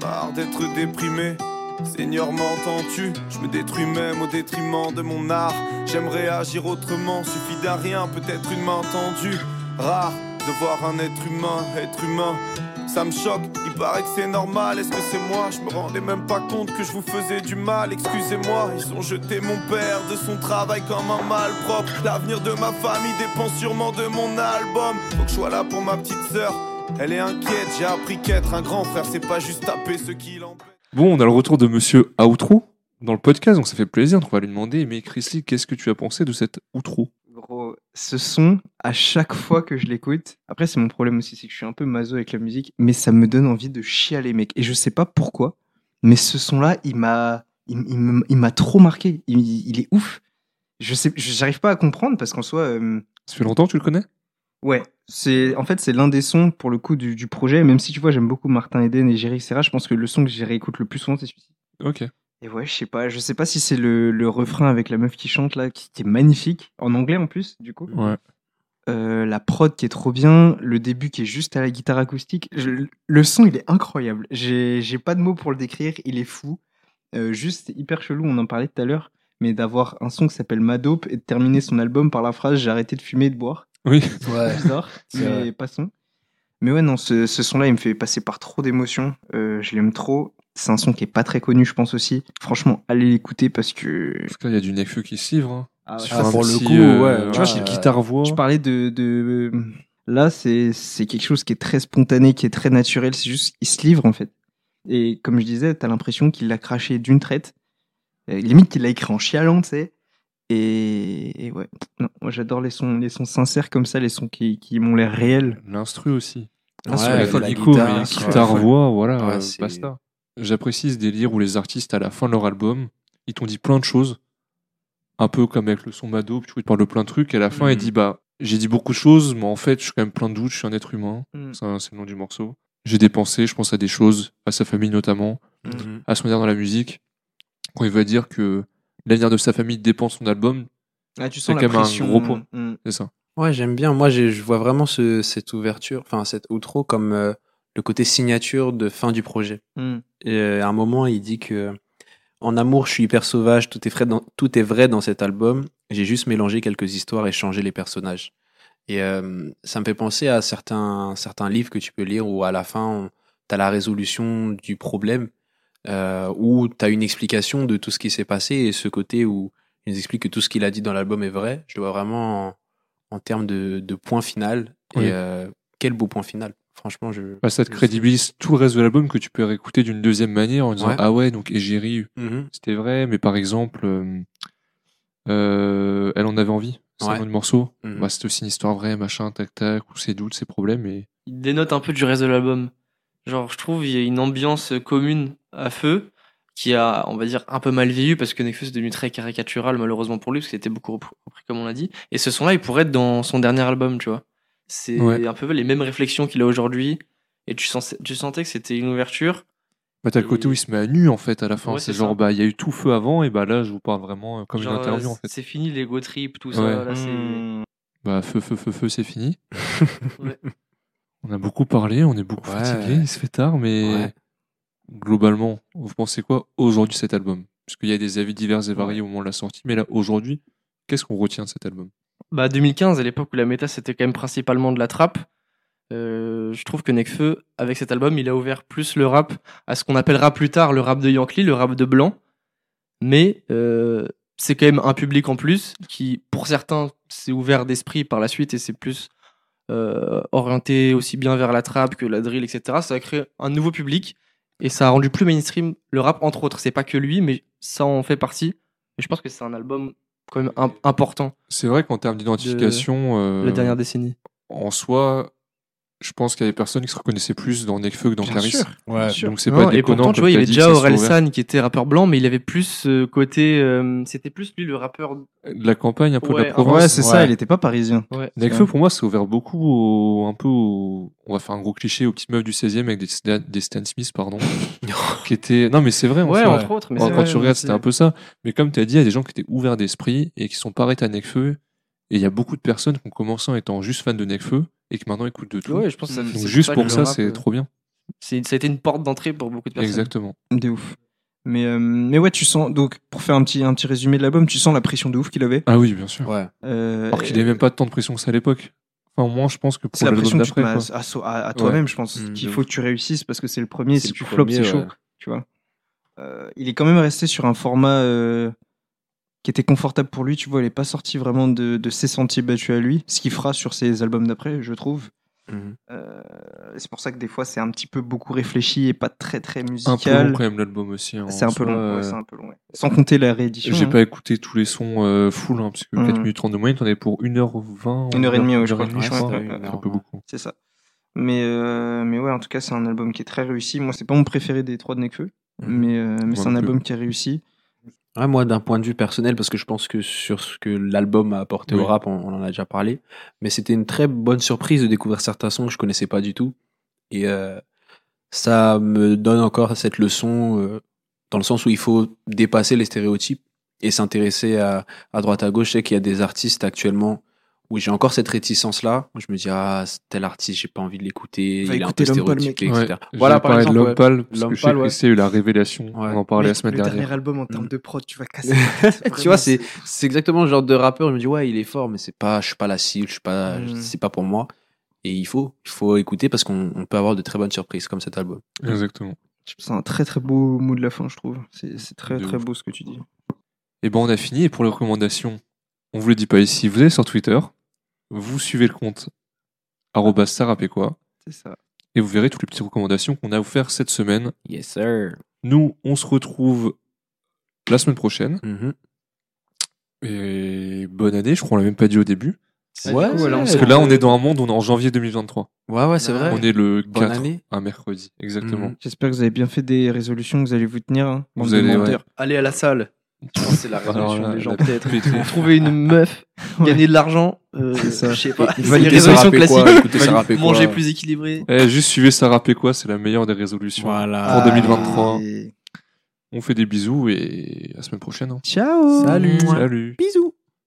Marre d'être déprimé. Seigneur, m'entends-tu? Je me détruis même au détriment de mon art. J'aimerais agir autrement, suffit d'un rien, peut-être une main tendue. Rare de voir un être humain, être humain. Ça me choque, il paraît que c'est normal. Est-ce que c'est moi? Je me rendais même pas compte que je vous faisais du mal. Excusez-moi, ils ont jeté mon père de son travail comme un malpropre. L'avenir de ma famille dépend sûrement de mon album. Faut que je sois là pour ma petite sœur. Elle est inquiète, j'ai appris qu'être un grand frère, c'est pas juste taper ce qui l'empêche. Bon, on a le retour de monsieur Outro dans le podcast, donc ça fait plaisir. Donc, on va lui demander Mais Chris Lee, qu'est-ce que tu as pensé de cette outro Gros, ce son, à chaque fois que je l'écoute, après c'est mon problème aussi, c'est que je suis un peu maso avec la musique, mais ça me donne envie de chialer, mec. Et je sais pas pourquoi, mais ce son-là, il m'a, il, m'a trop marqué. Il, il est ouf. Je sais, j'arrive pas à comprendre parce qu'en soi, euh, Ça fait longtemps que tu le connais? Ouais, c'est, en fait, c'est l'un des sons pour le coup du, du projet. Même si tu vois, j'aime beaucoup Martin Eden et Jerry Serra, je pense que le son que j'ai réécoute le plus souvent, c'est celui-ci. Ok. Et ouais, je sais pas, je sais pas si c'est le, le refrain avec la meuf qui chante là, qui, qui est magnifique, en anglais en plus, du coup. Ouais. Euh, la prod qui est trop bien, le début qui est juste à la guitare acoustique. Je- le son, il est incroyable. J'ai j'ai pas de mots pour le décrire, il est fou. Euh, juste, c'est hyper chelou, on en parlait tout à l'heure, mais d'avoir un son qui s'appelle Madope et de terminer son album par la phrase J'ai arrêté de fumer et de boire. Oui. Ouais. Bizarre, C'est mais vrai. passons. Mais ouais, non, ce, ce son-là, il me fait passer par trop d'émotions. Euh, je l'aime trop. C'est un son qui est pas très connu, je pense aussi. Franchement, allez l'écouter parce que. Parce que là, il y a du Nekfeu qui se livre. hein. Ah ouais, Sur Ah, un pour le coup, euh, ouais, Tu vois, ouais, j'ai ouais. guitare-voix. Je parlais de, de... là, c'est c'est quelque chose qui est très spontané, qui est très naturel. C'est juste, il se livre en fait. Et comme je disais, t'as l'impression qu'il l'a craché d'une traite. Euh, limite qu'il l'a écrit en chialant, tu sais. Et, et ouais, non, moi j'adore les sons, les sons sincères comme ça, les sons qui, qui m'ont l'air réels. L'instru aussi. Ah, Ouais, sur les la Folk guitare, mais ouais. guitare-voix, voilà, Ouais, euh, basta. J'apprécie ce délire où les artistes, à la fin de leur album, ils t'ont dit plein de choses. Un peu comme avec le son Mado, tu vois, ils te parlent de plein de trucs. Et à la fin, il Mhm. dit Bah, j'ai dit beaucoup de choses, mais en fait, je suis quand même plein de doutes, je suis un être humain. Mm. Ça, C'est le nom du morceau. J'ai dépensé, je pense à des choses, à sa famille notamment, Mhm. à son avenir dans la musique. Quand il va dire que l'avenir de sa famille dépend de son album, Ah, tu C'est quand même un gros point. Mm. c'est ça. Ouais, j'aime bien. Moi, je vois vraiment ce, cette ouverture, enfin cette outro comme euh, le côté signature de fin du projet. Mm. Et euh, à un moment, il dit que en amour, je suis hyper sauvage, tout est vrai dans, tout est vrai dans cet album. J'ai juste mélangé quelques histoires et changé les personnages. Et euh, ça me fait penser à certains, certains livres que tu peux lire où à la fin, tu as la résolution du problème, euh, où tu as une explication de tout ce qui s'est passé et ce côté où il nous explique que tout ce qu'il a dit dans l'album est vrai. Je le vois vraiment en, en termes de, de point final. Oui. Et euh, quel beau point final. Franchement, je. Bah, ça te crédibilise tout le reste de l'album que tu peux réécouter d'une deuxième manière en disant Ouais. Ah ouais, donc Égérie, Mhm. c'était vrai, mais par exemple, euh, euh, elle en avait envie, c'est Ouais. un autre morceau. Mhm. Bah, c'était aussi une histoire vraie, machin, tac tac, ou ses doutes, ses problèmes. Et... il dénote un peu du reste de l'album. Genre, je trouve il y a une ambiance commune à feu qui a, on va dire, un peu mal vieilli parce que Nekfeu c'est devenu très caricatural malheureusement pour lui parce qu'il était beaucoup repris repris, comme on l'a dit. Et ce son-là, il pourrait être dans son dernier album, tu vois. C'est Ouais. un peu les mêmes réflexions qu'il a aujourd'hui. Et tu, sens, tu sentais que c'était une ouverture? Bah, t'as le côté où il se met à nu en fait à la fin. Ouais, c'est genre, ça. bah, il y a eu tout feu avant, et bah là, je vous parle vraiment euh, comme Genre, une interview euh, en fait. C'est fini l'ego trip, tout Ouais. ça. Là, c'est... Mm. Bah, feu, feu, feu, feu, c'est fini. Ouais. On a beaucoup parlé, on est beaucoup Ouais. fatigué, il se fait tard, mais Ouais. globalement, vous pensez quoi aujourd'hui cet album? Parce qu'il y a des avis divers et variés au moment de la sortie, mais là, aujourd'hui, qu'est-ce qu'on retient de cet album? Bah 2015, à l'époque où la méta c'était quand même principalement de la trappe. euh, je trouve que Nekfeu, avec cet album, il a ouvert plus le rap à ce qu'on appellera plus tard le rap de Yankee, le rap de blanc. Mais euh, c'est quand même un public en plus qui, pour certains, s'est ouvert d'esprit par la suite et c'est plus euh, orienté aussi bien vers la trappe que la drill, etc. Ça a créé un nouveau public et ça a rendu plus mainstream le rap, entre autres. C'est pas que lui, mais ça en fait partie. Et je pense que c'est un album quand même im- important C'est vrai qu'en termes d'identification, euh, la dernière décennie. en soi, je pense qu'il y avait personne qui se reconnaissait plus dans Nekfeu que dans Bien sûr. Ouais. bien sûr. Donc c'est Non, pas et déconnant. pourtant, tu vois, il y avait déjà que ça soit Aurel ouvert. San qui était rappeur blanc, mais il avait plus ce côté. euh, C'était plus lui le rappeur. De la campagne, un peu de la province. Ouais, c'est ça, il était pas parisien. Ouais. Nekfeu, pour moi, c'est ouvert beaucoup au, un peu au, on va faire un gros cliché aux petites meufs du 16e avec des, Stan- des Stan Smith, pardon. qui étaient, non, mais c'est vrai, en Ouais, entre autres. Mais quand vrai, tu regardes, c'était un peu ça. Mais comme tu as dit, il y a des gens qui étaient ouverts d'esprit et qui sont pas arrêtés à Nekfeu. Et il y a beaucoup de personnes qui ont commencé en étant juste fans de Nekfeu et qui maintenant écoutent de tout. Ouais, je pense que ça- Donc, Donc juste pour ça, c'est euh, trop bien. c'est- Ça a été une porte d'entrée pour beaucoup de personnes. Exactement. De ouf. Mais, euh, mais ouais, tu sens, donc, pour faire un petit, un petit résumé de l'album, tu sens la pression de ouf qu'il avait. Ah oui, bien sûr. Ouais. Euh, Alors qu'il n'avait même pas tant de pression que ça à l'époque. Enfin, moi, je pense que pour la l'album pression que tu te d'après, à, à à- à toi-même, je pense. Mmh, qu'il faut que tu réussisses parce que c'est le premier. C'est Si le tu flops, c'est premier, chaud. Tu vois. Euh, il est quand même resté sur un format euh, qui était confortable pour lui. Tu vois, il est pas sorti vraiment de, de ses sentiers battus à lui. Ce qu'il fera sur ses albums d'après, je trouve. Mhm. Euh, c'est pour ça que des fois, c'est un petit peu beaucoup réfléchi et pas très très Un peu long musical. quand même l'album aussi. hein, C'est en un peu long. euh, ouais, c'est un peu long. ouais. Sans compter la réédition. J'ai hein. pas écouté tous les sons euh, full, hein, parce que Mhm. 4 minutes 30 de moyenne, t'en es pour 1h20. Une heure et demie, ouais, je crois. C'est C'est un peu beaucoup. C'est ça. Mais, euh, mais ouais, en tout cas, c'est un album qui est très réussi. Moi, c'est pas mon préféré des trois de Nekfeu, Mhm. mais, euh, mais c'est un album qui est réussi. Ouais, moi, d'un point de vue personnel, parce que je pense que sur ce que l'album a apporté Oui. au rap, on, on en a déjà parlé, mais c'était une très bonne surprise de découvrir certains sons que je connaissais pas du tout. Et euh, ça me donne encore cette leçon, euh, dans le sens où il faut dépasser les stéréotypes et s'intéresser à, à droite à gauche. Je sais qu'il y a des artistes actuellement où j'ai encore cette réticence-là. Je me dis, ah, tel artiste, j'ai pas envie de l'écouter, il est un écouter peu stéréotypé, Ouais. etc. J'ai Voilà, par de exemple, ouais. Pâle, parce que que ouais. c'est eu la révélation. Ouais. On en parlait la semaine le dernière. dernier album en termes de prod, tu vas casser. tu vois, c'est c'est exactement le genre de rappeur. Je me dis ouais, il est fort, mais c'est pas, je suis pas la cible, je suis pas, Mm. c'est pas pour moi. Et il faut, il faut écouter parce qu'on on peut avoir de très bonnes surprises comme cet album. Exactement. C'est un très très beau mot de la fin, je trouve. C'est c'est très De très ouf. beau ce que tu dis. Et ben, on a fini. Et pour les recommandations, on vous le dit pas ici. Vous allez sur Twitter, vous suivez le compte arobase sarapéquois, C'est ça. et vous verrez toutes les petites recommandations qu'on a à vous faire cette semaine. Yes sir. Nous, on se retrouve la semaine prochaine. Mhm. Et bonne année, je crois qu'on l'a même pas dit au début. Ah, Ouais, coup, on Parce que là, on est dans un monde où on est en janvier 2023. Ouais ouais, c'est vrai. On est le Bonne 4, année. un mercredi, exactement. Mhm. J'espère que vous avez bien fait des résolutions, que vous allez vous tenir. hein, Vous allez. Aller à la salle. Que c'est la Alors résolution des gens, peut-être. Trouver une meuf, gagner de l'argent. euh, C'est ça. Je sais pas. Péquois, écoutez Sarah Péquois. Manger plus équilibré. Eh, juste suivez Sarah Péquois, c'est la meilleure des résolutions. Voilà. Pour 2023. Et- On fait des bisous et à la semaine prochaine. hein. Ciao Salut. Salut. Bisous.